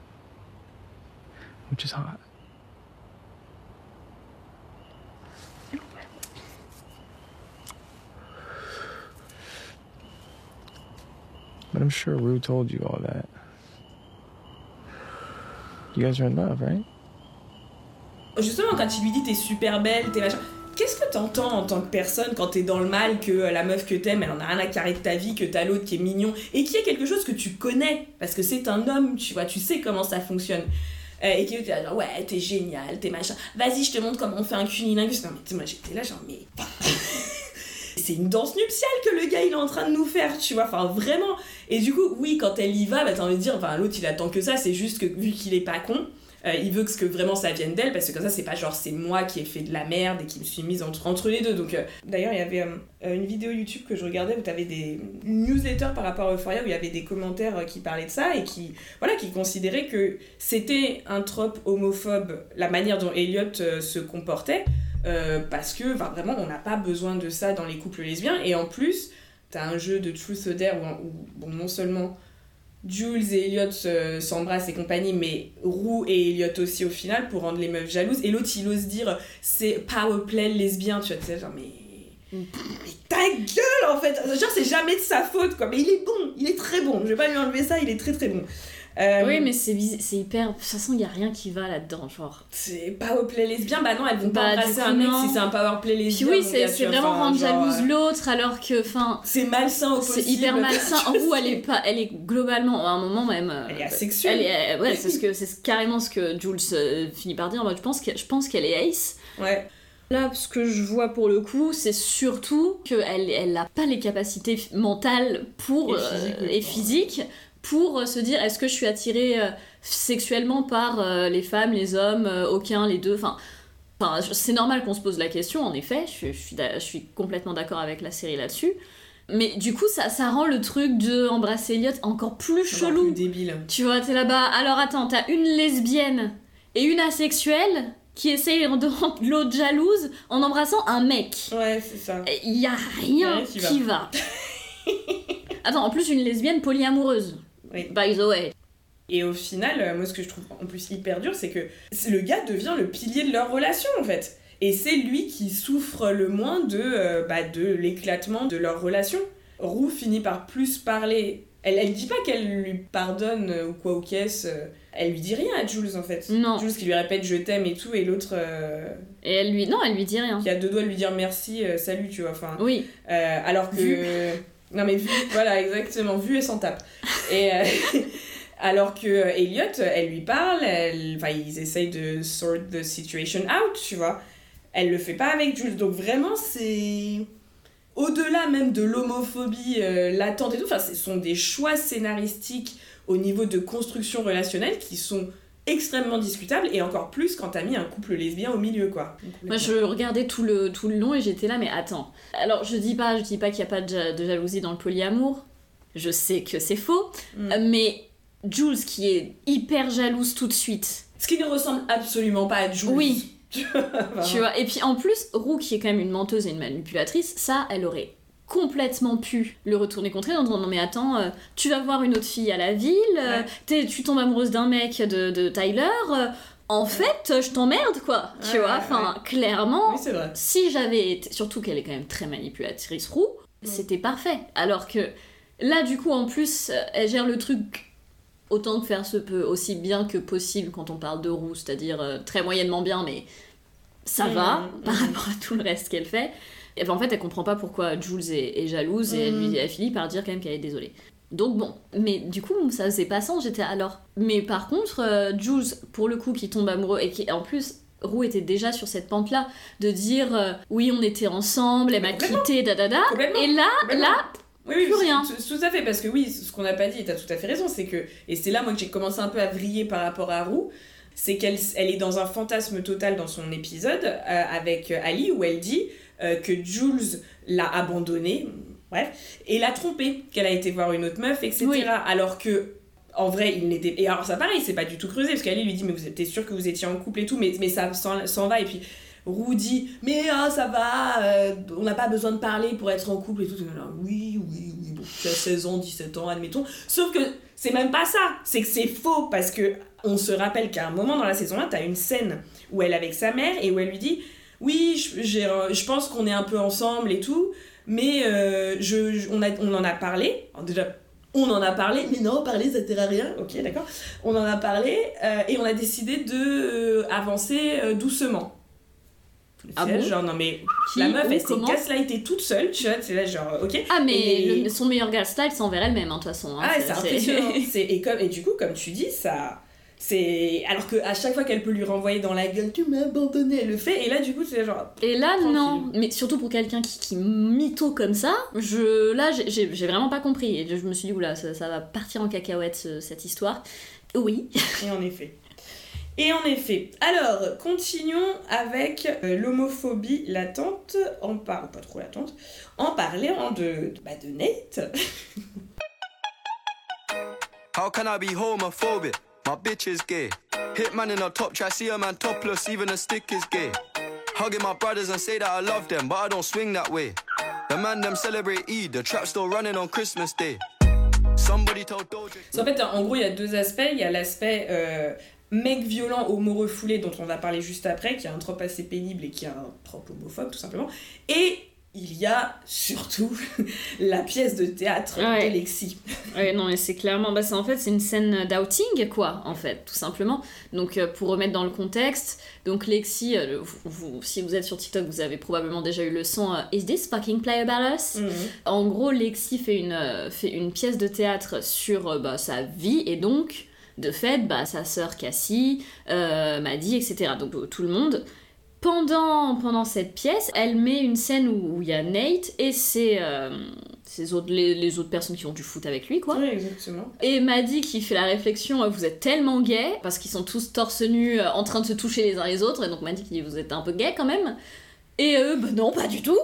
Which is hot. But I'm sure Rue told you all that. You guys are in love, right? Justement, quand il lui dit t'es super belle, t'es machin. Qu'est-ce que t'entends en tant que personne quand t'es dans le mal, que euh, la meuf que t'aimes, elle en a rien à carrer de ta vie, que t'as l'autre qui est mignon, et qui est quelque chose que tu connais, parce que c'est un homme, tu vois, tu sais comment ça fonctionne. Euh, et qui est genre, ouais, t'es génial, t'es machin. Vas-y, je te montre comment on fait un cunilingus. Non, mais tu moi j'étais là, genre, mais. C'est une danse nuptiale que le gars il est en train de nous faire, tu vois, enfin vraiment. Et du coup, oui, quand elle y va, bah t'as envie de dire, enfin l'autre il attend que ça, c'est juste que vu qu'il est pas con, euh, il veut que, vraiment ça vienne d'elle, parce que comme ça c'est pas genre c'est moi qui ai fait de la merde et qui me suis mise entre, les deux. Donc euh, d'ailleurs, il y avait euh, une vidéo YouTube que je regardais où t'avais des newsletters par rapport à Euphoria où il y avait des commentaires qui parlaient de ça et qui, voilà, qui considéraient que c'était un trope homophobe la manière dont Elliot se comportait. Parce que vraiment on n'a pas besoin de ça dans les couples lesbiens et en plus t'as un jeu de truth or dare où, où, non seulement Jules et Elliot s'embrassent et compagnie mais Roux et Elliot aussi au final pour rendre les meufs jalouses. Et l'autre il ose dire c'est power play lesbien tu vois tu sais genre mais mais ta gueule en fait. Genre c'est jamais de sa faute quoi. Mais il est bon il est très bon. Je vais pas lui enlever ça il est très très bon Euh, Oui, mais c'est c'est hyper. De toute façon, il y a rien qui va là-dedans, genre. c'est power play lesbien bah non elles vont Bah, pas embrasser un mec si c'est un power play Puis lesbien oui, mon c'est c'est vraiment enfin, rendre jalouse euh, l'autre alors que, enfin. c'est malsain au C'est possible hyper malsain. En gros, elle est pas, elle est globalement, à un moment même. euh, Elle est asexuelle. Elle est, ouais, c'est ce que, c'est carrément ce que Jules euh, finit par dire. Moi, je pense que, je pense qu'elle est ace. ouais Là, ce que je vois pour le coup, c'est surtout qu'elle elle n'a pas les capacités mentales pour, euh, oui. et physiques pour euh, se dire est-ce que je suis attirée euh, sexuellement par euh, les femmes, les hommes, aucun, les deux. Enfin, c'est normal qu'on se pose la question, en effet, je, je suis, d'a- je suis complètement d'accord avec la série là-dessus. Mais du coup, ça, ça rend le truc de embrasser Elliot encore plus Encore chelou. plus débile. Tu vois, t'es là-bas. Alors attends, t'as une lesbienne et une asexuelle qui essayent de rendre l'autre jalouse en embrassant un mec. Ouais, c'est ça. Il y a rien Ouais, qui qui va. attends, en plus, une lesbienne polyamoureuse. Oui. By the way. Et au final, euh, moi, ce que je trouve en plus hyper dur, c'est que le gars devient le pilier de leur relation, en fait. Et c'est lui qui souffre le moins de, euh, bah, de l'éclatement de leur relation. Roux finit par plus parler. Elle, elle dit pas qu'elle lui pardonne euh, ou quoi ou qu'est-ce. euh, Elle lui dit rien à Jules, en fait. Non. Jules qui lui répète je t'aime et tout, et l'autre Et elle lui. Non, elle lui dit rien. qui a deux doigts de lui dire merci, salut, tu vois. Enfin, Oui. alors que. Non, mais vu, voilà, exactement, vu et sans tape. Et. euh, Alors que Elliot, elle lui parle, elle... ils essayent de sort the situation out, tu vois. Elle le fait pas avec Jules. Donc vraiment, c'est. Au-delà même de l'homophobie euh, latente et tout, ce sont des choix scénaristiques au niveau de construction relationnelle qui sont extrêmement discutables et encore plus quand t'as mis un couple lesbien au milieu, quoi. Moi, je regardais tout le, tout le long et j'étais là, mais attends. Alors, je dis pas, je dis pas qu'il n'y a pas de, ja- de jalousie dans le polyamour. Je sais que c'est faux. Mm. Euh, Mais Jules, qui est hyper jalouse tout de suite. Ce qui ne ressemble absolument pas à Jules. Oui. Tu vois, et puis en plus, Roux, qui est quand même une menteuse et une manipulatrice, ça, elle aurait complètement pu le retourner contre elle en disant non mais attends euh, tu vas voir une autre fille à la ville euh, Ouais. tu tombes amoureuse d'un mec de, de Tyler euh, en fait je t'emmerde quoi. Tu vois ouais, enfin clairement Oui, c'est vrai. si j'avais été surtout qu'elle est quand même très manipulatrice roux c'était parfait. Alors que là du coup en plus euh, elle gère le truc autant que faire se peut aussi bien que possible quand on parle de roux c'est-à-dire très moyennement bien mais ça va par rapport à tout le reste qu'elle fait et ben, en fait elle comprend pas pourquoi Jules est, est jalouse et elle, lui, Mhm. elle finit par dire quand même qu'elle est désolée donc bon, mais du coup, ça faisait pas sens, j'étais alors. Mais par contre, euh, Jules, pour le coup, qui tombe amoureux et qui en plus, Roux était déjà sur cette pente-là de dire euh, oui, on était ensemble, elle m'a quitté, da da da. Complètement. Et là, là, Oui, oui, Plus rien. Tout, tout à fait, parce que oui, ce qu'on n'a pas dit, et t'as tout à fait raison, c'est que, et c'est là moi que j'ai commencé un peu à vriller par rapport à Roux, c'est qu'elle elle est dans un fantasme total dans son épisode euh, avec Ali, où elle dit euh, que Jules l'a abandonnée, bref, et l'a trompée, qu'elle a été voir une autre meuf, etc. Oui. Alors que. En vrai, il n'était. Et alors, ça, pareil, c'est pas du tout creusé, parce qu'Ali lui dit, mais vous êtes sûr que vous étiez en couple et tout, mais, mais ça s'en va, et puis dit Mais ah, ça va, euh, on n'a pas besoin de parler pour être en couple et tout. Là, oui, oui, oui, bon, tu as 16 ans, 17 ans, admettons. Sauf que c'est même pas ça, c'est que c'est faux parce que on se rappelle qu'à un moment dans la saison 1, t'as une scène où elle est avec sa mère et où elle lui dit Oui, je, je pense qu'on est un peu ensemble et tout, mais euh, je, je- on, a, on en a parlé. Alors déjà, on en a parlé, mais non, parler ça sert à rien. Ok, d'accord. On en a parlé euh, et on a décidé de euh, avancer euh, doucement. Ah bon genre, non mais Qui, la meuf, où, elle s'est gaslightée toute seule, tu vois, c'est là genre, ok. Ah, mais Et- le- son meilleur gaslight, c'est envers elle-même, hein, de toute façon. hein, Ah, c'est impressionnant. Et, comme, et du coup, comme tu dis, ça. C'est. Alors qu'à chaque fois qu'elle peut lui renvoyer dans la gueule, tu m'as abandonné, elle le fait. Et là, du coup, c'est genre. Et là, Tranquille. non. Mais surtout pour quelqu'un qui, qui mytho comme ça, je, là, j'ai- vraiment pas compris. Et je me suis dit, oula, ça, ça va partir en cacahuète, ce- cette histoire. Oui. Et en effet. Et en effet. Alors, continuons avec euh, l'homophobie latente, en par... pas trop latente, en parlant de, bah, de Nate. How can I be homophobic? My bitch is gay. In top try, see a man topless, even a stick is gay. Hugging my brothers and say that I love them, but I don't swing that way. Them celebrate the trap still running on Christmas Day. Qu'en fait, en gros, il y a deux aspects. Il y a l'aspect euh, mec violent, homo refoulé, dont on va parler juste après, qui a un trope assez pénible et qui a un trope homophobe, tout simplement. Et il y a surtout la pièce de théâtre Ouais. de Lexi. Ouais, non, mais c'est clairement. Bah, c'est en fait, c'est une scène d'outing, quoi, en fait, tout simplement. Donc, euh, pour remettre dans le contexte, donc Lexi, euh, vous, vous- si vous êtes sur TikTok, vous avez probablement déjà eu le son euh, Is this fucking play about us Mhm. En gros, Lexi fait une, fait une pièce de théâtre sur bah, sa vie et donc, de fait, bah, sa sœur Cassie, Maddy, etc. Donc tout le monde. Pendant, pendant cette pièce, elle met une scène où il y a Nate et c'est euh, ces autres, les, les autres personnes qui ont du foot avec lui, quoi. Oui, exactement. Et Maddy qui fait la réflexion, euh, vous êtes tellement gay, parce qu'ils sont tous torse nu euh, en train de se toucher les uns les autres, et donc Maddy qui dit vous êtes un peu gay quand même. Et eux, bah non, pas du tout.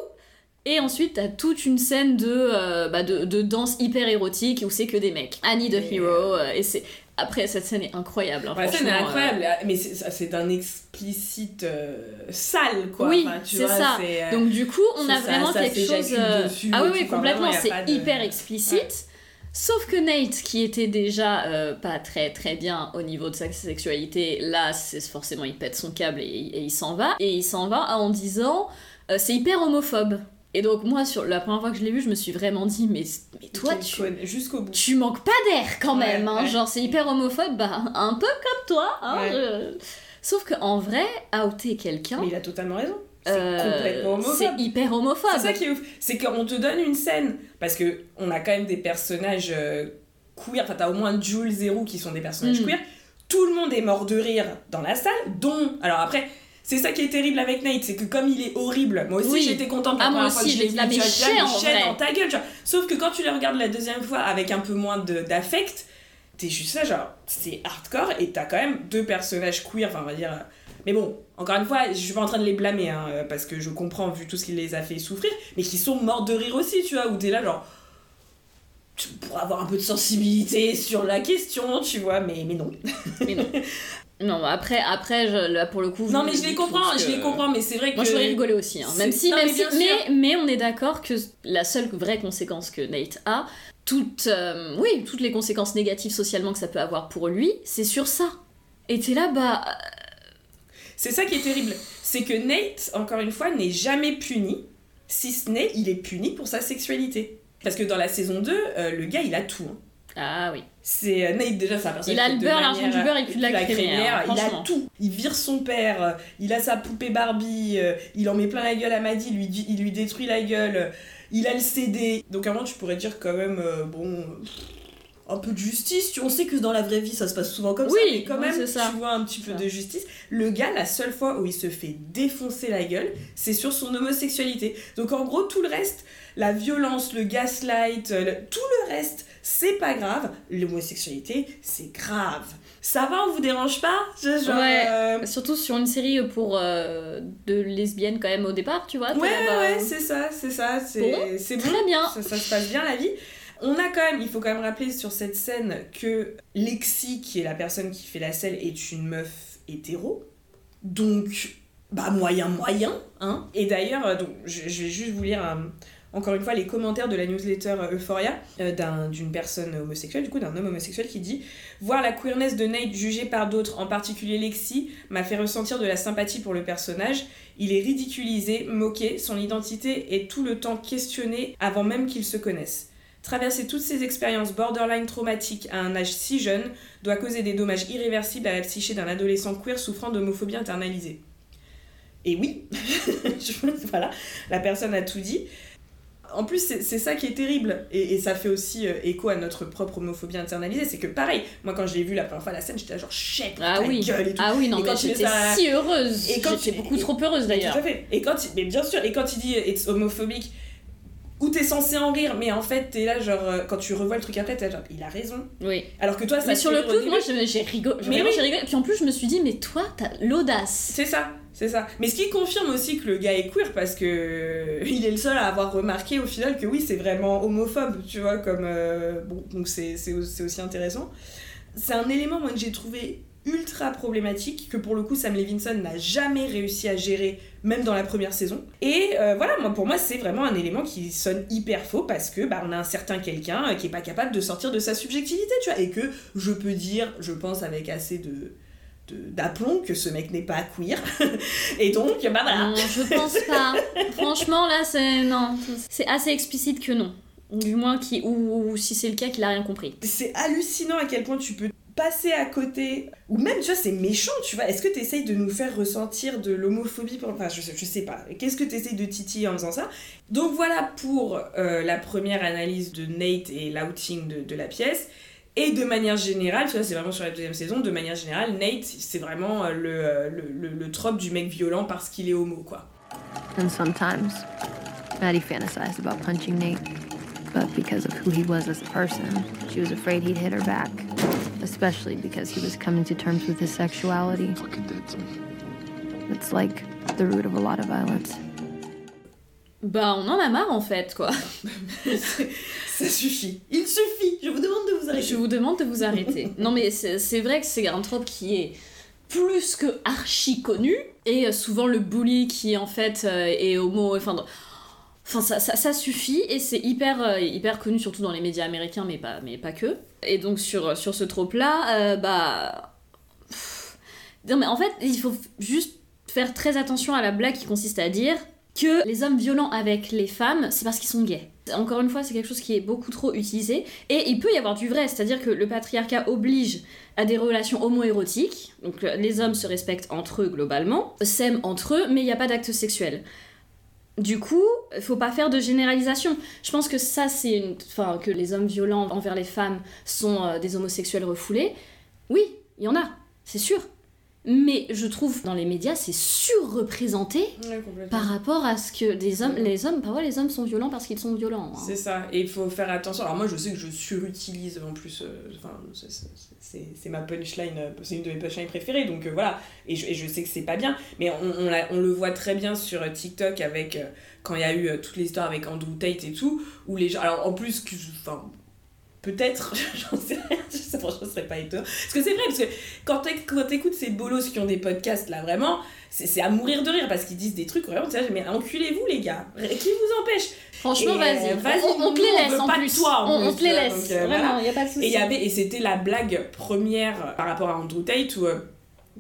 Et ensuite, t'as toute une scène de, euh, bah, de, de danse hyper érotique où c'est que des mecs. Annie the Hero, euh, et c'est. Après, cette scène est incroyable. hein, la scène est incroyable, mais c'est d'un explicite euh, sale, quoi. Oui, Enfin, c'est ça. euh, Donc du coup, on a ça- vraiment ça quelque chose. euh, dessus Ah oui, oui, complètement. C'est de- hyper explicite. Sauf que Nate, qui était déjà euh, pas très très bien au niveau de sa sexualité, là, c'est forcément il pète son câble et, et il s'en va. Et il s'en va en disant euh, c'est hyper homophobe. Et donc moi, sur la première fois que je l'ai vu, je me suis vraiment dit mais, mais toi, tu, con- Jusqu'au bout. tu manques pas d'air quand Ouais, même, hein. ouais. genre c'est hyper homophobe, bah un peu comme toi. Hein, Ouais. je- Sauf qu'en vrai, outer quelqu'un, Mais il a totalement raison. C'est euh, complètement homophobe. c'est hyper homophobe. C'est ça qui est ouf. C'est qu'on te donne une scène. Parce que on a quand même des personnages euh, queer. Enfin, t'as au moins Jules, Zero qui sont des personnages Mm. queer. Tout le monde est mort de rire dans la salle, dont. Alors après. C'est ça qui est terrible avec Nate, c'est que comme il est horrible, moi aussi Oui. j'étais contente la Ah, moi première fois aussi, que je vu, vrai. dans ta gueule, genre. Sauf que quand tu le regardes la deuxième fois avec un peu moins de- d'affect, t'es juste là, genre, c'est hardcore et t'as quand même deux personnages queer, enfin on va dire. euh, Mais bon, encore une fois, je suis pas en train de les blâmer, hein, euh, parce que je comprends vu tout ce qui les a fait souffrir, mais qui sont morts de rire aussi, tu vois, où t'es là, genre. tu- Pour avoir un peu de sensibilité sur la question, tu vois, mais, mais non. Mais non. Non, après, après je- là, pour le coup. Non, mais je les comprends, je que- les comprends, mais c'est vrai que. Moi, j'aurais rigolé aussi. hein. Même si, non, même mais si- mais, mais on est d'accord que la seule vraie conséquence que Nate a, toutes, euh, oui, toutes les conséquences négatives socialement que ça peut avoir pour lui, c'est sur ça. Et t'es là, bah. C'est ça qui est terrible. C'est que Nate, encore une fois, n'est jamais puni, si ce n'est il est puni pour sa sexualité. Parce que dans la saison 2, euh, le gars, il a tout. hein. Ah oui. C'est euh, Nate déjà, c'est un personnage Il a le beurre, l'argent du beurre et cul de la crémière, Il a franchement. tout. Il vire son père, euh, il a sa poupée Barbie, euh, il en met plein la gueule à Maddy, il lui, il lui détruit la gueule, il a le CD. Donc à un moment, tu pourrais dire quand même, euh, bon, un peu de justice. On sait que dans la vraie vie, ça se passe souvent comme ça, Oui, mais quand oui, même, ça. tu vois un petit peu de justice. Le gars, la seule fois où il se fait défoncer la gueule, c'est sur son homosexualité. Donc en gros, tout le reste, la violence, le gaslight, le- tout le reste, c'est pas grave. L'homosexualité, c'est grave. Ça va, on vous dérange pas? Je- genre, Ouais. euh, Surtout sur une série pour euh, de lesbiennes quand même au départ, tu vois. Ouais, là, ouais, bah, ouais, c'est ça, c'est ça, c'est Bon. Très bien. Ça, ça se passe bien la vie. On a quand même, il faut quand même rappeler sur cette scène que Lexi, qui est la personne qui fait la selle, est une meuf hétéro. Donc, bah moyen, moyen, hein. Et d'ailleurs, euh, donc, je, je vais juste vous lire euh, encore une fois les commentaires de la newsletter euh, Euphoria euh, d'un- d'une personne homosexuelle, du coup d'un homme homosexuel qui dit Voir la queerness de Nate jugée par d'autres, en particulier Lexi, m'a fait ressentir de la sympathie pour le personnage. Il est ridiculisé, moqué, son identité est tout le temps questionnée avant même qu'ils se connaissent. Traverser toutes ces expériences borderline traumatiques à un âge si jeune doit causer des dommages irréversibles à la psyché d'un adolescent queer souffrant d'homophobie internalisée. Et oui, voilà, la personne a tout dit. En plus, c'est ça qui est terrible, et, et ça fait aussi euh, écho à notre propre homophobie internalisée. C'est que pareil, moi quand je l'ai vu la première fois la scène, j'étais genre chèque, Ah ta oui. gueule et tout. Ah oui, non, Et mais j'étais si heureuse. Et quand J'étais beaucoup et- trop heureuse d'ailleurs. Tout à fait. Et quand. Mais bien sûr, et quand il dit it's homophobique, où t'es censé en rire, mais en fait t'es là genre euh, quand tu revois le truc après, t'es genre il a raison. Oui. Alors que toi ça Mais sur le coup, moi j'ai rigolé. Mais oui. j'ai rigolé. Puis en plus, je me suis dit, mais toi, t'as l'audace. C'est ça, c'est ça. Mais ce qui confirme aussi que le gars est queer parce que il est le seul à avoir remarqué au final que oui, c'est vraiment homophobe, tu vois, comme euh, bon, donc c'est aussi intéressant. C'est un élément moi que j'ai trouvé ultra problématique que pour le coup Sam Levinson n'a jamais réussi à gérer même dans la première saison et euh, voilà moi pour moi c'est vraiment un élément qui sonne hyper faux parce que bah on a un certain quelqu'un euh, qui est pas capable de sortir de sa subjectivité tu vois et que je peux dire je pense avec assez de de- d'aplomb que ce mec n'est pas queer et donc bah voilà Non, je pense pas. Franchement, là, c'est. Non. C'est assez explicite que non. Du moins, qui... ou, ou si c'est le cas, qu'il a rien compris. c'est hallucinant à quel point tu peux passer à côté ou même tu vois c'est méchant tu vois est-ce que tu essayes de nous faire ressentir de l'homophobie pour... enfin je sais, sais pas qu'est-ce que tu essayes de titiller en faisant ça? Donc voilà pour euh, la première analyse de Nate et l'outing de, la pièce et de manière générale, tu vois, c'est vraiment sur la deuxième saison, de manière générale, Nate, c'est vraiment euh, le, euh, le, le, le trope du mec violent parce qu'il est homo, quoi. And sometimes, Maddie fantasized about punching Nate. but because of who he was as a person. She was afraid he'd hit her back, especially because he was coming to terms with his sexuality. Fucking dead to me. It's like the root of a lot of violence. Bah, on en a marre en fait, quoi. Ça suffit. Il suffit. Je vous demande de vous arrêter. Je vous demande de vous arrêter. non, mais c'est vrai que c'est un trope qui est plus que archi connu. Et souvent le bully qui en fait euh, est homo. Enfin, ça, ça, ça suffit et c'est hyper, euh, hyper connu, surtout dans les médias américains, mais pas, mais pas que. Et donc sur, ce trope-là, euh, bah. Non, mais en fait, il faut juste faire très attention à la blague qui consiste à dire que les hommes violents avec les femmes, c'est parce qu'ils sont gays. Encore une fois, c'est quelque chose qui est beaucoup trop utilisé. Et il peut y avoir du vrai, c'est-à-dire que le patriarcat oblige à des relations homoérotiques. Donc euh, les hommes se respectent entre eux globalement, s'aiment entre eux, mais il n'y a pas d'acte sexuel. Du coup, il faut pas faire de généralisation. Je pense que ça, c'est une. Enfin, que les hommes violents envers les femmes sont euh, des homosexuels refoulés. Oui, il y en a, c'est sûr. Mais je trouve dans les médias, c'est surreprésenté Ouais, par rapport à ce que des hommes, les hommes, parfois les hommes sont violents parce qu'ils sont violents. hein. C'est ça, et il faut faire attention. Alors moi je sais que je surutilise en plus, euh, enfin c'est- c'est- ma punchline, euh, c'est une de mes punchlines préférées, donc euh, voilà, et je, et je sais que c'est pas bien, mais on, on, l'a- on le voit très bien sur euh, TikTok avec, euh, quand il y a eu euh, toute l'histoire avec Andrew Tate et tout, où les gens, alors en plus, enfin peut-être, j'en sais rien, je sais, franchement je serais pas étonnant, parce que c'est vrai, parce que quand t'éc- quand t'écoutes ces bolos qui ont des podcasts là vraiment, c'est à mourir de rire parce qu'ils disent des trucs vraiment, tu sais, mais enculez-vous les gars, qui vous empêche? Franchement, vas-y, vas-y, on, on te les laisse en pas plus. toi, en on, te les laisse, vraiment, il y a pas de souci. Et, y avait, et c'était la blague première euh, par rapport à Andrew Tate où euh,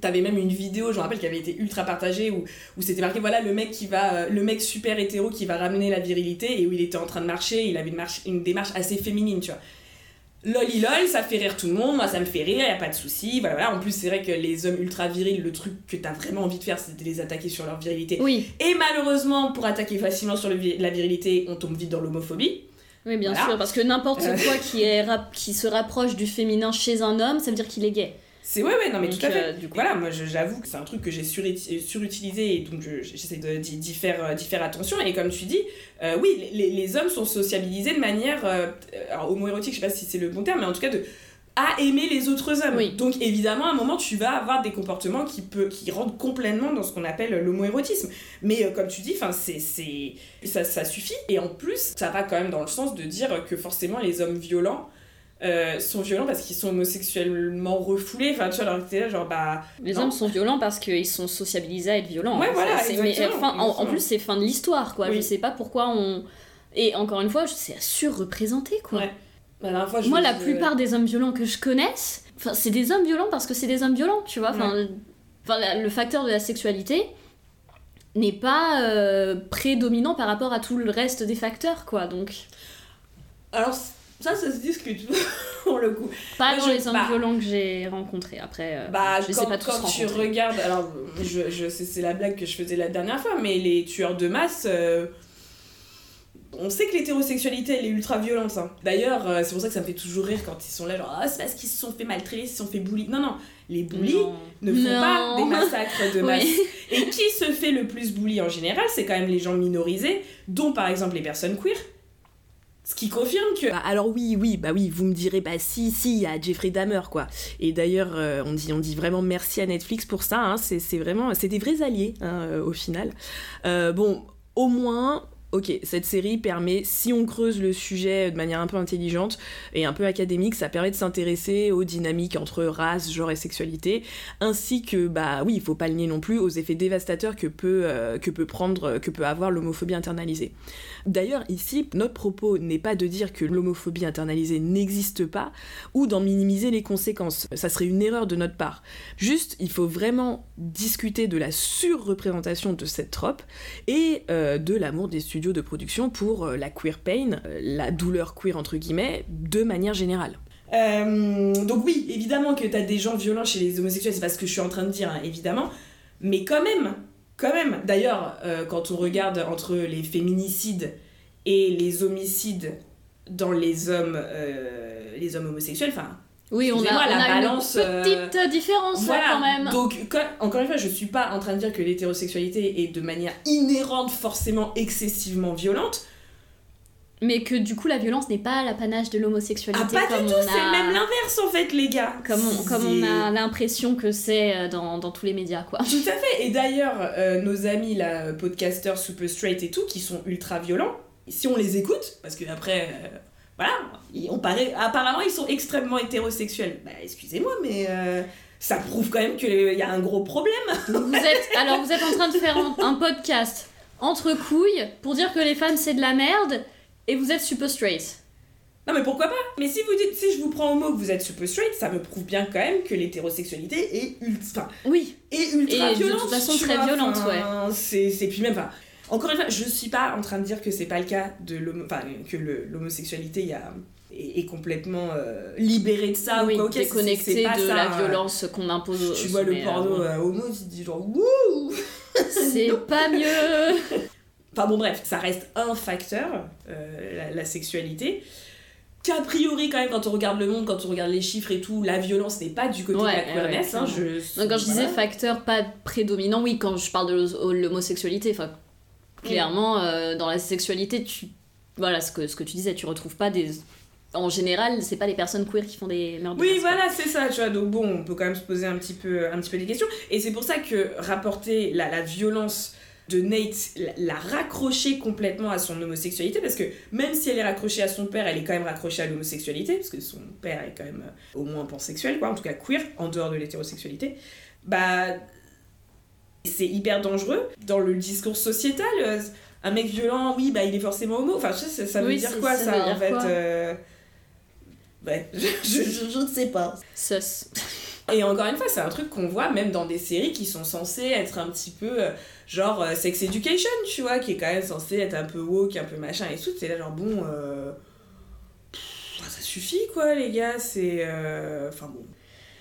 t'avais même une vidéo, je me rappelle, qui avait été ultra partagée où, où c'était marqué voilà le mec qui va, euh, le mec super hétéro qui va ramener la virilité et où il était en train de marcher, il avait une, marche, une démarche assez féminine, tu vois. Loli lol, ça fait rire tout le monde, moi ça me fait rire, y a pas de souci, voilà, voilà. En plus, c'est vrai que les hommes ultra virils, le truc que t'as vraiment envie de faire, c'est de les attaquer sur leur virilité. Oui, Et malheureusement, pour attaquer facilement sur le vi- la virilité, on tombe vite dans l'homophobie. oui, bien Voilà. sûr, parce que n'importe quoi qui, est rap- qui se rapproche du féminin chez un homme, ça veut dire qu'il est gay. C'est ouais, ouais, non, mais Donc, tout à fait. euh, du coup. Voilà, moi j'avoue que c'est un truc que j'ai suruti- surutilisé et donc je- j'essaie de- d'y faire, euh, faire attention. Et comme tu dis, euh, oui, les, les- hommes sont sociabilisés de manière. euh, alors, homoérotique, je sais pas si c'est le bon terme, mais en tout cas de à aimer les autres hommes. Oui. Donc évidemment, à un moment, tu vas avoir des comportements qui, peut, qui rentrent complètement dans ce qu'on appelle l'homoérotisme. Mais euh, comme tu dis, c'est ça, ça suffit. Et en plus, ça va quand même dans le sens de dire que forcément les hommes violents euh, sont violents parce qu'ils sont homosexuellement refoulés. Enfin, tu vois, alors que t'es là, genre, bah. Les non. hommes sont violents parce qu'ils sont sociabilisés à être violents. Ouais, voilà, mais, en- plus, c'est fin de l'histoire, quoi. Oui. Je sais pas pourquoi on. Et encore une fois, c'est surreprésenté, quoi. Ouais. La dernière fois, je Moi, la dis, euh, plupart des hommes violents que je connaisse, enfin, c'est des hommes violents parce que c'est des hommes violents, tu vois. Enfin, le facteur de la sexualité n'est pas euh, prédominant par rapport à tout le reste des facteurs, quoi. Donc, Alors, ça, ça se discute, pour le coup. pas Moi, dans je- les hommes bah- violents que j'ai rencontrés. Après, euh, Bah, je quand, ai pas tous quand tu regardes, alors je, je sais c'est la blague que je faisais la dernière fois, mais les tueurs de masse, euh, on sait que l'hétérosexualité elle est ultra violente. hein. D'ailleurs, euh, c'est pour ça que ça me fait toujours rire quand ils sont là, genre ah c'est parce qu'ils se sont fait maltraiter, ils se sont fait bully. Non non, les bullies Non. ne font Non. pas des massacres de Oui. masse. Et qui se fait le plus bully en général, c'est quand même les gens minorisés, dont par exemple les personnes queer. Ce qui confirme que Bah, alors oui, oui, bah oui, vous me direz, bah si, si, il y a Jeffrey Dahmer, quoi. Et d'ailleurs, euh, on, dit, vraiment merci à Netflix pour ça, hein, c'est c'est vraiment, c'est des vrais alliés, hein, euh, au final. Euh, bon, au moins... Ok, cette série permet, si on creuse le sujet de manière un peu intelligente et un peu académique, ça permet de s'intéresser aux dynamiques entre race, genre et sexualité, ainsi que, bah oui, il faut pas le nier non plus, aux effets dévastateurs que peut, euh, prendre, que peut avoir l'homophobie internalisée. D'ailleurs, ici, notre propos n'est pas de dire que l'homophobie internalisée n'existe pas ou d'en minimiser les conséquences. Ça serait une erreur de notre part. Juste, il faut vraiment discuter de la surreprésentation de cette trope et euh, de l'amour des studios de production pour euh, la queer pain, euh, la douleur queer entre guillemets, de manière générale. Euh, donc oui, évidemment que t'as des gens violents chez les homosexuels, c'est pas ce que je suis en train de dire, hein, évidemment. Mais quand même, quand même. D'ailleurs, quand on regarde entre les féminicides et les homicides dans les hommes, les hommes homosexuels, enfin, Oui, on a, Excusez-moi, on la a balance, une euh, petite différence là, quand même. Donc, quand- encore une fois, je suis pas en train de dire que l'hétérosexualité est de manière inhérente forcément excessivement violente. Mais que du coup, la violence n'est pas l'apanage de Ah, l'homosexualité. pas comme du tout, c'est même l'inverse en fait, les gars. Comme on, comme on C'est- a l'impression que c'est euh, dans, dans tous les médias, quoi. Tout à fait. Et d'ailleurs, euh, nos amis, là, podcasters super straight et tout, qui sont ultra violents, si on les écoute, parce que après, euh, voilà, on paraît, apparemment ils sont extrêmement hétérosexuels. Bah, excusez-moi, mais euh, ça prouve quand même qu'il y a un gros problème. Vous êtes, alors, vous êtes en train de faire un, un podcast entre couilles pour dire que les femmes c'est de la merde et vous êtes super straight. Non, mais pourquoi pas? Mais si vous dites, si je vous prends au mot que vous êtes super straight, ça me prouve bien quand même que l'hétérosexualité est ultra, Oui, est ultra Et de violente. toute façon très vois, violente, enfin, C'est, c'est puis même, enfin, encore une fois, je suis pas en train de dire que c'est pas le cas de l'homo, enfin, que l'homosexualité, il y a est, complètement euh, libérée de ça oui ou quoi, c'est- pas de ça, la euh, violence qu'on impose. Tu vois le euh, porno euh, homo, tu te dis genre wouh C'est pas mieux. Enfin bon bref, ça reste un facteur, euh, la, la sexualité. Qu'a priori quand même quand on regarde le monde, quand on regarde les chiffres et tout, la violence n'est pas du côté Ouais, de la queerness. ouais, hein, clairement. je, Donc quand je disais facteur pas prédominant, oui, quand je parle de l'homosexualité, enfin, clairement, euh, dans la sexualité, tu... Voilà, ce que, ce que tu disais, tu retrouves pas des... En général, c'est pas les personnes queer qui font des meurtres Oui, voilà, c'est ça, tu vois. Donc bon, on peut quand même se poser un petit peu, un petit peu des questions. Et c'est pour ça que rapporter la, la violence de Nate, la, la raccrocher complètement à son homosexualité, parce que même si elle est raccrochée à son père, elle est quand même raccrochée à l'homosexualité, parce que son père est quand même euh, au moins pansexuel, quoi, en tout cas queer, en dehors de l'hétérosexualité. Bah, c'est hyper dangereux dans le discours sociétal. euh, Un mec violent, oui, bah il est forcément homo. Enfin, ça, veut Oui, dire quoi ça en fait euh, Ouais, je, je, je- je ne sais pas. Sus. Et encore une fois, c'est un truc qu'on voit même dans des séries qui sont censées être un petit peu euh, genre euh, Sex Education, tu vois, qui est quand même censé être un peu woke, un peu machin et tout. C'est là genre bon, ça suffit quoi les gars, c'est... Enfin bon.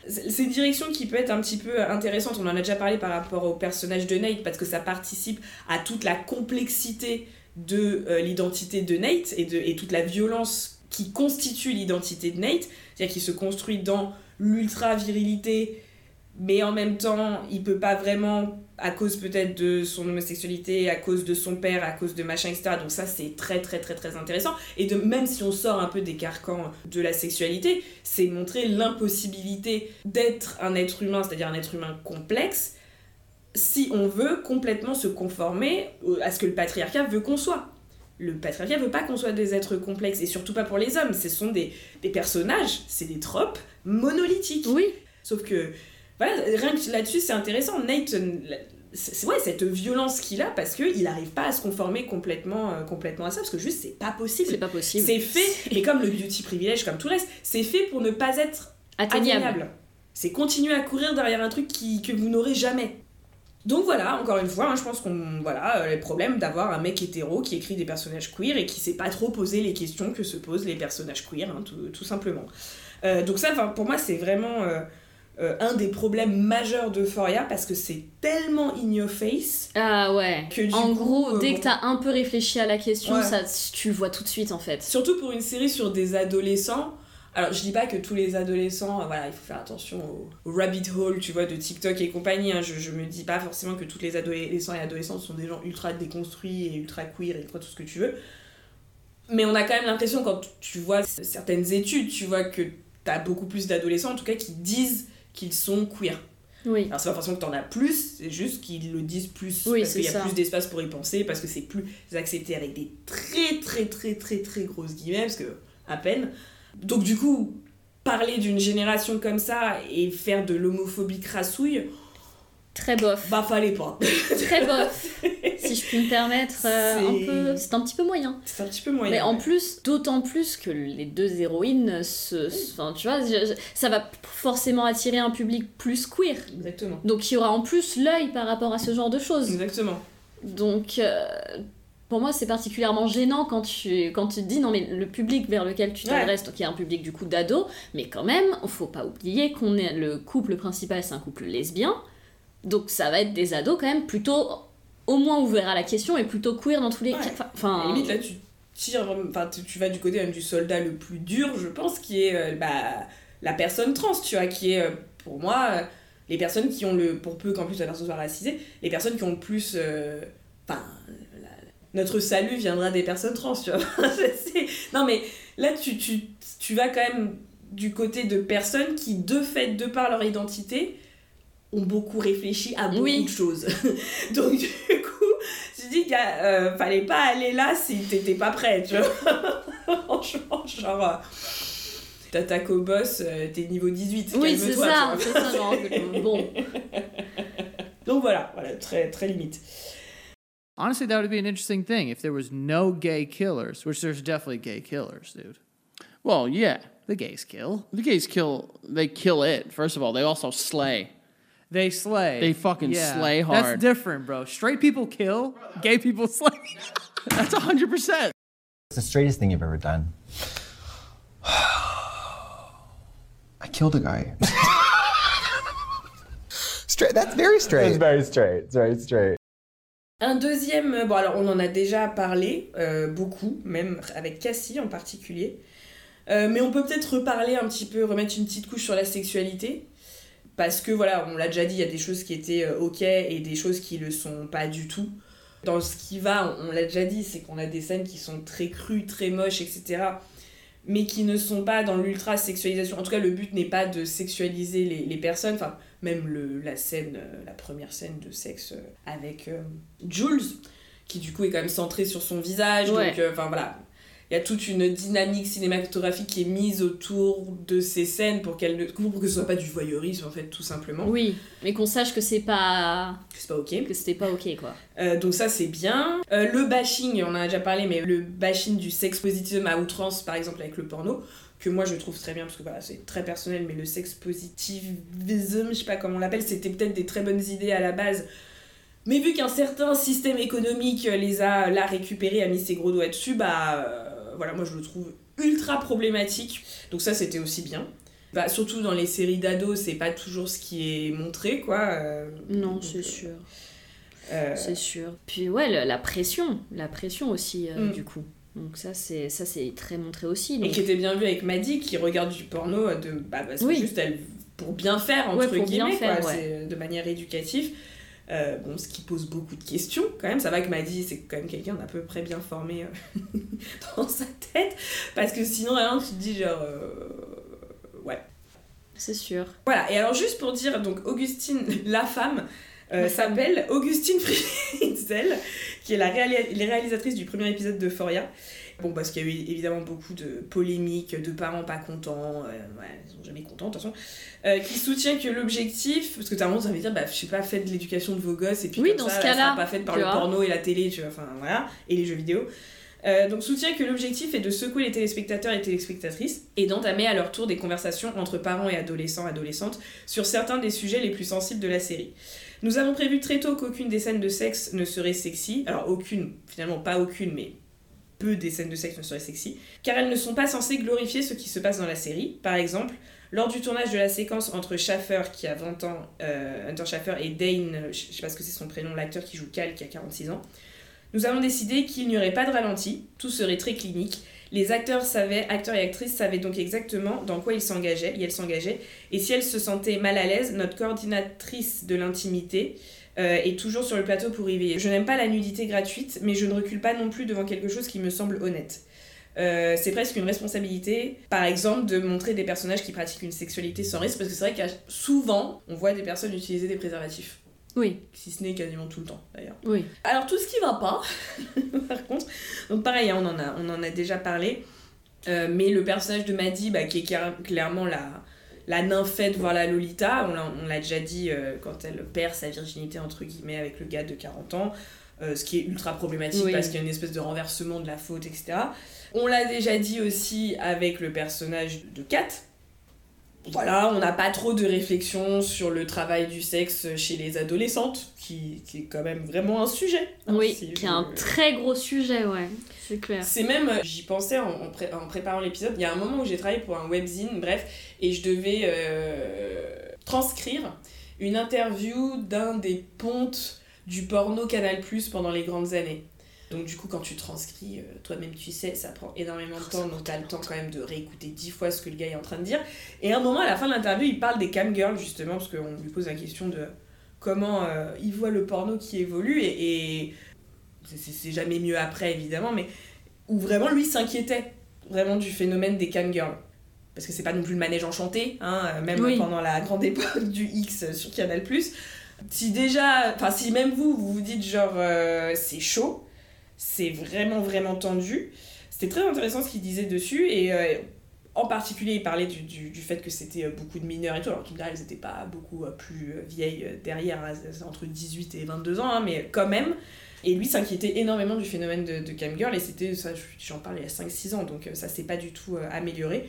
C'est une direction qui peut être un petit peu intéressante, on en a déjà parlé par rapport au personnage de Nate, parce que ça participe à toute la complexité de euh, l'identité de Nate et, de, et toute la violence qui constitue l'identité de Nate, c'est-à-dire qu'il se construit dans l'ultra-virilité, mais en même temps, il peut pas vraiment, à cause peut-être de son homosexualité, à cause de son père, à cause de machin, etc. Donc ça, c'est très très très très intéressant. Et de, même si on sort un peu des carcans de la sexualité, c'est montrer l'impossibilité d'être un être humain, c'est-à-dire un être humain complexe, si on veut complètement se conformer à ce que le patriarcat veut qu'on soit. Le patriarcat veut pas qu'on soit des êtres complexes, et surtout pas pour les hommes. Ce sont des, des personnages, c'est des tropes monolithiques. Oui, Sauf que, voilà, rien que là-dessus, c'est intéressant. Nate, euh, c'est c'est- ouais, cette violence qu'il a parce qu'il n'arrive pas à se conformer complètement, euh, complètement à ça, parce que juste, c'est pas c'est possible. pas possible. C'est fait, mais comme le beauty privilège, comme tout le reste, c'est fait pour ne pas être atteignable. atteignable. C'est continuer à courir derrière un truc qui, que vous n'aurez jamais. Donc voilà, encore une fois, hein, je pense qu'on voilà euh, les problèmes d'avoir un mec hétéro qui écrit des personnages queer et qui sait pas trop poser les questions que se posent les personnages queer, hein, tout, tout simplement. Euh, donc ça, pour moi, c'est vraiment euh, un des problèmes majeurs d'Euphoria parce que c'est tellement in your face Ah ouais. que du En coup, gros, euh, dès bon. que t'as un peu réfléchi à la question, Ouais. ça, tu vois tout de suite en fait. Surtout pour une série sur des adolescents. Alors, je dis pas que tous les adolescents, euh, voilà, il faut faire attention au, au rabbit hole, tu vois, de TikTok et compagnie. hein. Je, je me dis pas forcément que tous les adolescents et adolescentes sont des gens ultra déconstruits et ultra queer et ultra tout ce que tu veux. Mais on a quand même l'impression, quand tu vois certaines études, tu vois que t'as beaucoup plus d'adolescents, en tout cas, qui disent qu'ils sont queer. Oui. Alors, c'est pas forcément que t'en as plus, c'est juste qu'ils le disent plus. Oui, parce qu'il y a ça. plus d'espace pour y penser, parce que c'est plus accepté avec des très très très très très grosses guillemets, parce que à peine. Donc, du coup, parler d'une génération comme ça et faire de l'homophobie crassouille, Très bof. bah fallait pas. Très bof. si je puis me permettre, euh, C'est- un petit peu moyen. C'est un petit peu moyen. Mais en plus, d'autant plus que les deux héroïnes, se, enfin, tu vois, je- je- ça va forcément attirer un public plus queer. Exactement. Donc il y aura en plus l'œil par rapport à ce genre de choses. Exactement. Donc euh, pour moi c'est particulièrement gênant quand tu, quand tu te dis non mais le public vers lequel tu Ouais. t'adresses, donc il y a un public du coup d'ados, mais quand même, faut pas oublier qu'on est le couple principal c'est un couple lesbien, donc ça va être des ados quand même plutôt au moins ouverts à la question et plutôt queer dans tous les Ouais. cas. Enfin, limite, là, tu tires, enfin, tu, vas du côté même du soldat le plus dur, je pense, qui est euh, bah, la personne trans, tu vois, qui est, euh, pour moi, euh, les personnes qui ont le, pour peu qu'en plus la personne soit racisée, les personnes qui ont le plus, enfin, notre salut viendra des personnes trans, tu vois. Non, mais là, tu, tu, tu vas quand même du côté de personnes qui, de fait, de par leur identité, ont beaucoup réfléchi à beaucoup Oui. de choses. Donc, du coup, tu dis qu'il euh, fallait pas aller là si t'étais pas prêt, tu vois. Franchement, genre. euh, T'attaques au boss, euh, t'es niveau 18. Oui, c'est ça, c'est ça, genre, bon. Donc voilà, voilà très, très limite. Honestly, that would be an interesting thing if there was no gay killers, which there's definitely gay killers, dude. Well, yeah. The gays kill. The gays kill. They kill it. First of all, they also slay. They slay. They fucking Yeah, slay That's hard. different, bro. Straight people kill, gay people slay. That's hundred percent. What's the straightest thing you've ever done? I killed a guy. Straight. That's very straight. very straight. It's very straight. Un deuxième, bon alors on en a déjà parlé, euh, beaucoup, même avec Cassie en particulier. Euh, mais on peut peut-être reparler un petit peu, remettre une petite couche sur la sexualité. Parce que voilà, on l'a déjà dit, il y a des choses qui étaient euh, ok et des choses qui le sont pas du tout. Dans ce qui va, on, on l'a déjà dit, c'est qu'on a des scènes qui sont très crues, très moches, etc. Mais qui ne sont pas dans l'ultra sexualisation. En tout cas, le but n'est pas de sexualiser les, les personnes. Enfin, même le, la scène, euh, la première scène de sexe euh, avec euh, Jules, qui du coup est quand même centrée sur son visage. Ouais. Donc, euh, enfin voilà. Il y a toute une dynamique cinématographique qui est mise autour de ces scènes pour, qu'elles ne- pour que ce soit pas du voyeurisme, en fait, tout simplement. Oui, mais qu'on sache que c'est pas. Que c'est pas ok. que c'était pas ok, quoi. Euh, donc ça c'est bien. Euh, le bashing, on en a déjà parlé, mais le bashing du sex positivisme à outrance, par exemple avec le porno, que moi je trouve très bien parce que voilà, c'est très personnel, mais le sex positivisme, je sais pas comment on l'appelle, c'était peut-être des très bonnes idées à la base. Mais vu qu'un certain système économique les a là récupérés, a mis ses gros doigts dessus, bah euh, voilà, moi je le trouve ultra problématique. Donc ça c'était aussi bien. Bah, surtout dans les séries d'ados, c'est pas toujours ce qui est montré, quoi. euh, Non, c'est euh, sûr. euh, C'est sûr. Puis ouais, la pression, la pression aussi, Mm. du coup. Donc ça, c'est ça c'est très montré aussi. Et qui était bien vu avec Maddy qui regarde du porno de bah parce que juste elle pour bien faire entre Ouais, pour bien guillemets faire, quoi, ouais. c'est de manière éducative. Euh, bon, ce qui pose beaucoup de questions quand même. Ça va que Maddy, c'est quand même quelqu'un d'à peu près bien formé euh, dans sa tête. Parce que sinon, vraiment, tu te dis genre. euh, Ouais. C'est sûr. Voilà, et alors juste pour dire, donc Augustine, la femme, s'appelle Augustine Friedzel, qui est la, réali- la réalisatrice du premier épisode d'Euphoria. Bon, parce qu'il y a eu évidemment beaucoup de polémiques, de parents pas contents, euh, ouais, ils sont jamais contents façon, euh, qui soutient que l'objectif, parce que t'as un moment, ça veut dire, bah, je sais pas, faites de l'éducation de vos gosses, et puis Oui, comme dans ça, ce cas-là, sera pas faite par le vois. porno et la télé, tu vois, enfin voilà, et les jeux vidéo. Euh, donc soutient que l'objectif est de secouer les téléspectateurs et téléspectatrices et d'entamer à leur tour des conversations entre parents et adolescents adolescentes sur certains des sujets les plus sensibles de la série. Nous avons prévu très tôt qu'aucune des scènes de sexe ne serait sexy, alors aucune, finalement pas aucune, mais peu des scènes de sexe ne seraient sexy, car elles ne sont pas censées glorifier ce qui se passe dans la série. Par exemple, lors du tournage de la séquence entre Schaffer, qui a 20 ans, euh, Hunter Schaffer, et Dane, je sais pas ce que c'est son prénom, l'acteur qui joue Cal, qui a 46 ans, nous avons décidé qu'il n'y aurait pas de ralenti, tout serait très clinique. Les acteurs savaient, acteurs et actrices savaient donc exactement dans quoi ils s'engageaient, et elles s'engageaient. Et si elles se sentaient mal à l'aise, notre coordinatrice de l'intimité euh, est toujours sur le plateau pour y veiller. Je n'aime pas la nudité gratuite, mais je ne recule pas non plus devant quelque chose qui me semble honnête. Euh, c'est presque une responsabilité, par exemple, de montrer des personnages qui pratiquent une sexualité sans risque, parce que c'est vrai que souvent, on voit des personnes utiliser des préservatifs. Oui. Si ce n'est quasiment tout le temps, d'ailleurs. Oui. Alors tout ce qui va pas, par contre, donc pareil, hein, on en a, on en a déjà parlé, euh, mais le personnage de Maddy, bah, qui est clair- clairement la, la nymphette, voire la Lolita, on l'a, on l'a déjà dit euh, quand elle perd sa virginité, entre guillemets, avec le gars de 40 ans, euh, ce qui est ultra problématique Oui. parce qu'il y a une espèce de renversement de la faute, etc. On l'a déjà dit aussi avec le personnage de Kat, voilà, on n'a pas trop de réflexion sur le travail du sexe chez les adolescentes, qui, qui est quand même vraiment un sujet. hein, Oui, si qui est un très gros sujet, ouais. C'est clair. C'est même, j'y pensais en, en pré- en préparant l'épisode, il y a un moment où j'ai travaillé pour un webzine, bref, et je devais euh, transcrire une interview d'un des pontes du porno Canal Plus pendant les grandes années. Donc du coup, quand tu transcris, euh, toi-même tu sais, ça prend énormément de temps, donc t'as le temps quand même de réécouter dix fois ce que le gars est en train de dire. Et à un moment, à la fin de l'interview, il parle des camgirls, justement, parce qu'on lui pose la question de comment euh, il voit le porno qui évolue, et, et c'est- jamais mieux après évidemment, mais où vraiment lui s'inquiétait vraiment du phénomène des cam girls. Parce que c'est pas non plus le manège enchanté, hein, euh, même Oui. pendant la grande époque du X sur Canal+. Si déjà, enfin si même vous, vous vous dites genre euh, c'est chaud, c'est vraiment vraiment tendu, c'était très intéressant ce qu'il disait dessus et euh, en particulier il parlait du, du, du fait que c'était euh, beaucoup de mineurs et tout, alors qu'il me dirait elles étaient pas beaucoup euh, plus vieilles derrière, hein, entre 18 et 22 ans, hein, mais quand même. Et lui s'inquiétait énormément du phénomène de, de camgirl et c'était ça, j'en parlais il y a 5-6 ans, donc ça s'est pas du tout euh, amélioré.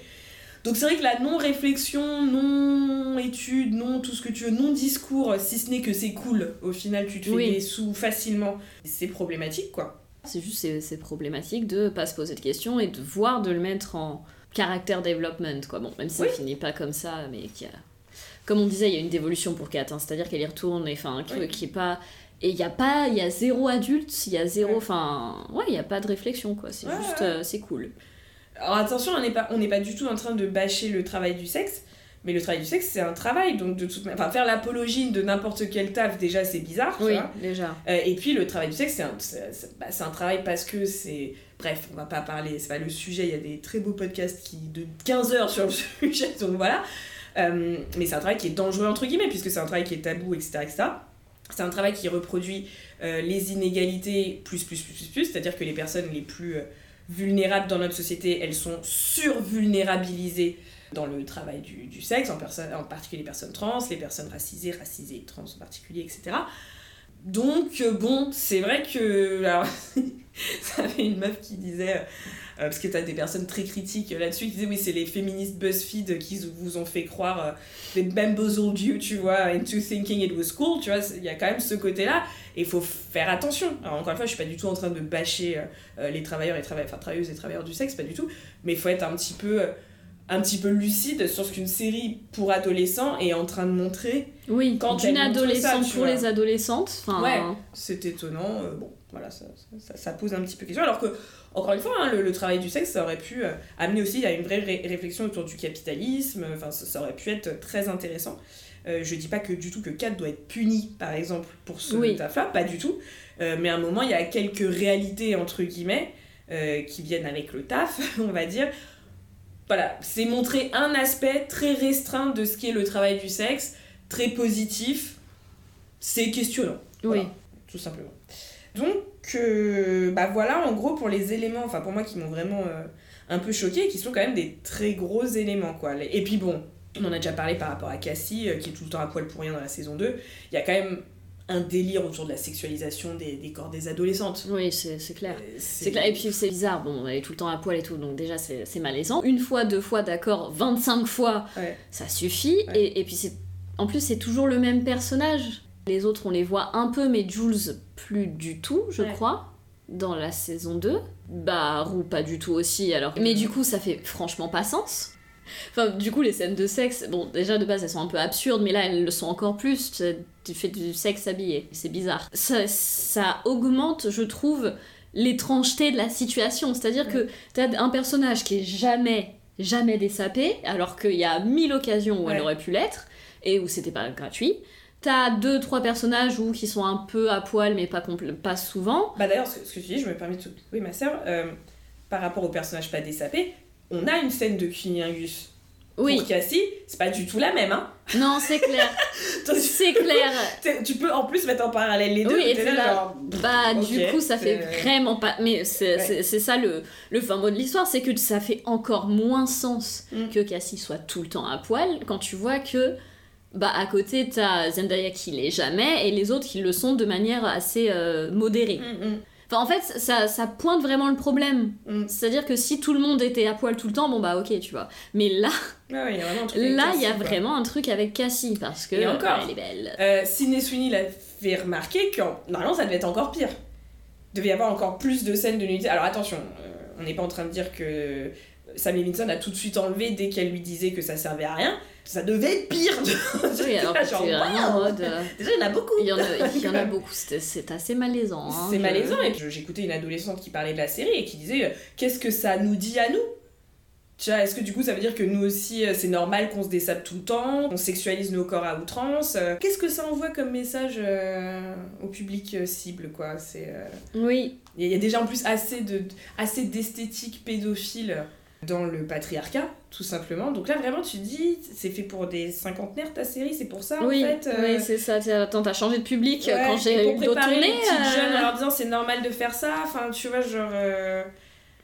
Donc c'est vrai que la non-réflexion, non-étude, non tout ce que tu veux, non-discours, si ce n'est que c'est cool, au final tu te fais Oui. des sous facilement, c'est problématique quoi. C'est juste c'est, problématique de pas se poser de questions et de voir de le mettre en caractère development quoi. Bon, même si Oui. ça finit pas comme ça, mais qu'il y a... comme on disait, il y a une dévolution pour Kat, hein, c'est-à-dire qu'elle y retourne, et enfin Oui. qui est pas et il y a pas, il y a zéro adulte, il y a zéro, enfin ouais, il y a pas de réflexion quoi. C'est Ouais, juste, ouais. euh, c'est cool. Alors attention, on n'est pas, on n'est pas du tout en train de bâcher le travail du sexe, mais le travail du sexe c'est un travail, donc de toute enfin faire l'apologie de n'importe quel taf déjà c'est bizarre, tu Oui, vois. déjà. Euh, et puis le travail du sexe, c'est un, c'est- c'est- bah, c'est un travail parce que c'est. Bref, on va pas parler, c'est pas le sujet, il y a des très beaux podcasts qui, de 15 heures sur le sujet, donc voilà. Euh, mais c'est un travail qui est dangereux, entre guillemets, puisque c'est un travail qui est tabou, etc. etc. C'est un travail qui reproduit euh, les inégalités plus, plus, plus, plus, plus, c'est-à-dire que les personnes les plus vulnérables dans notre société, elles sont survulnérabilisées dans le travail du, sexe, en, particulier les personnes trans, les personnes racisées, racisées trans en particulier, etc. Donc, euh, bon, c'est vrai que. Alors, ça avait une meuf qui disait. euh, parce que t'as des personnes très critiques là-dessus qui disaient oui, c'est les féministes BuzzFeed qui vous ont fait croire. euh, bamboozled you, tu vois, into thinking it was cool, tu vois, il y a quand même ce côté-là. Et il faut faire attention. Alors, encore une fois, je suis pas du tout en train de bâcher euh, euh, les travailleurs et travailleuses et travailleurs du sexe, pas du tout. Mais il faut être un petit peu. Un petit peu lucide sur ce qu'une série pour adolescents est en train de montrer. Oui, Quand d'une montre adolescente ça, pour vois. les adolescentes, Ouais, c'est étonnant. euh, bon, voilà, ça, ça, ça pose un petit peu question. Alors que, encore une fois, hein, le, le travail du sexe, ça aurait pu euh, amener aussi à une vraie ré- réflexion autour du capitalisme. Enfin, ça, ça aurait pu être très intéressant. Euh, je dis pas que du tout que Kat doit être punie, par exemple, pour ce Oui. taf-là, pas du tout. Euh, mais à un moment, il y a quelques réalités, entre guillemets, qui viennent avec le taf, on va dire. Voilà, c'est montrer un aspect très restreint de ce qui est le travail du sexe, très positif. C'est questionnant. Voilà, Oui. tout simplement. Donc, euh, bah voilà, en gros, pour les éléments, enfin pour moi qui m'ont vraiment euh, un peu choqué, qui sont quand même des très gros éléments, quoi. Et puis bon, on en a déjà parlé par rapport à Cassie, euh, qui est tout le temps à poil pour rien dans la saison 2. Il y a quand même un délire autour de la sexualisation des, des corps des adolescentes. Oui, c'est clair. Euh, C'est clair. Et puis c'est bizarre, bon, elle est tout le temps à poil et tout, donc déjà c'est c'est malaisant. Une fois, deux fois, d'accord, 25 fois, Ouais. ça suffit. Ouais. Et, et puis c'est. En plus, c'est toujours le même personnage. Les autres, on les voit un peu, mais Jules, plus du tout, je Ouais. crois, dans la saison 2. Bah, Roux, pas du tout aussi, alors. Mais du coup, ça fait franchement pas sens. Enfin, du coup, les scènes de sexe, bon, déjà de base, elles sont un peu absurdes, mais là, elles le sont encore plus. Tu- fais du sexe habillé, c'est bizarre. Ça, ça augmente, je trouve, l'étrangeté de la situation. C'est-à-dire que t'as un personnage qui est jamais, jamais désapé, alors qu'il y a mille occasions où elle aurait pu l'être, et où c'était pas gratuit. T'as deux, trois personnages où, qui sont un peu à poil, mais pas, pas souvent. Bah d'ailleurs, ce, que- ce que tu dis, je me permets de couper ma sœur, euh, par rapport au personnage pas désapé, on a une scène de cunilingus. Oui, Pour Cassie, c'est pas du tout la même, hein. non, c'est clair. c'est clair. Tu peux en plus mettre en parallèle les deux. Oui, et là, là. genre, Bah, du coup, ça fait vraiment pas. Mais c'est Ouais. c'est- c'est ça le, le fin mot de l'histoire, c'est que ça fait encore moins sens Mm. que Cassie soit tout le temps à poil quand tu vois que. Bah, à côté, t'as Zendaya qui l'est jamais et les autres qui le sont de manière assez euh, modérée. Mm, mm. Enfin, en fait, ça, ça pointe vraiment le problème. Mm. C'est-à-dire que si tout le monde était à poil tout le temps, bon bah ok, tu vois. Mais là, ouais, il y a vraiment un truc avec là, il y a quoi. vraiment un truc avec Cassie parce que Et encore. elle est belle. Euh, Sidney Sweeney l'a fait remarquer que normalement ça devait être encore pire. Il devait y avoir encore plus de scènes de nudité. Alors attention, euh, on n'est pas en train de dire que Sam Levinson a tout de suite enlevé dès qu'elle lui disait que ça servait à rien. Ça devait être pire. Oui, alors que Genre, en mode. euh, Déjà, il y en a beaucoup. Il y en a, il y en a beaucoup, c'est assez malaisant. hein, C'est je- malaisant. Et j'écoutais une adolescente qui parlait de la série et qui disait euh, Qu'est-ce que ça nous dit à nous? Tu vois, est-ce que du coup ça veut dire que nous aussi euh, c'est normal qu'on se dessape tout le temps, qu'on sexualise nos corps à outrance Qu'est-ce que ça envoie comme message euh, au public euh, cible quoi? C'est euh, Oui. il y a déjà en plus assez de assez d'esthétique pédophile dans le patriarcat tout simplement. Donc là vraiment tu dis c'est fait pour des cinquantenaires ta série, c'est pour ça oui, en fait. euh, oui, c'est ça. Attends, t'as changé de public euh, Ouais, quand j'ai eu le dos préparer tourné. les petites euh, jeunes en leur disant c'est normal de faire ça, enfin tu vois genre euh,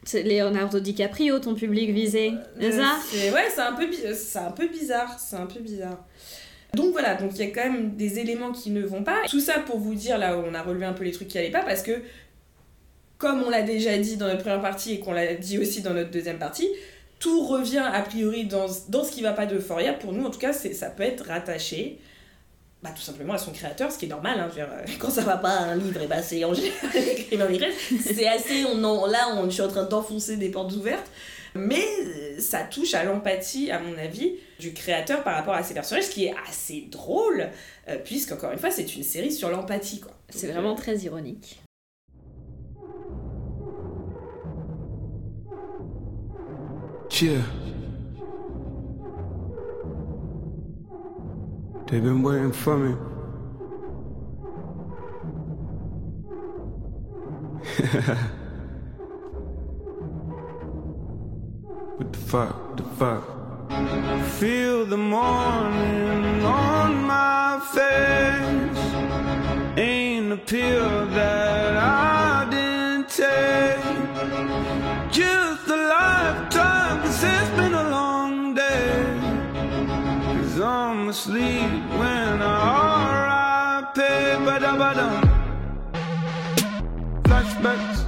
C'est Leonardo DiCaprio, ton public visé. C'est ça Ouais, c'est un, peu c'est un peu bizarre. C'est un peu bizarre. Donc voilà, donc il y a quand même des éléments qui ne vont pas. Tout ça pour vous dire, là, on a relevé un peu les trucs qui allaient pas, parce que, comme on l'a déjà dit dans notre première partie et qu'on l'a dit aussi dans notre deuxième partie, tout revient a priori dans, dans ce qui va pas d'Euphoria. Pour nous, en tout cas, ça peut être rattaché bah, tout simplement à son créateur, ce qui est normal. Hein, dire, euh, quand ça va pas à un livre, et bah, c'est en général. C'est assez, on en- là, on, je suis en train d'enfoncer des portes ouvertes. Mais euh, ça touche à l'empathie, à mon avis, du créateur par rapport à ses personnages, ce qui est assez drôle, euh, puisqu'encore une fois, c'est une série sur l'empathie. quoi. C'est vraiment euh, très ironique. Yeah. They've been waiting for me. what the fuck? The fuck? Feel the morning on my face. Ain't a pill that I didn't take. Just a lifetime, Asleep when I R.I.P. Ba-da-ba-dum. Flashbacks.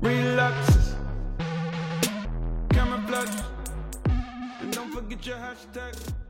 Relapses. Camouflage. And don't forget your hashtag.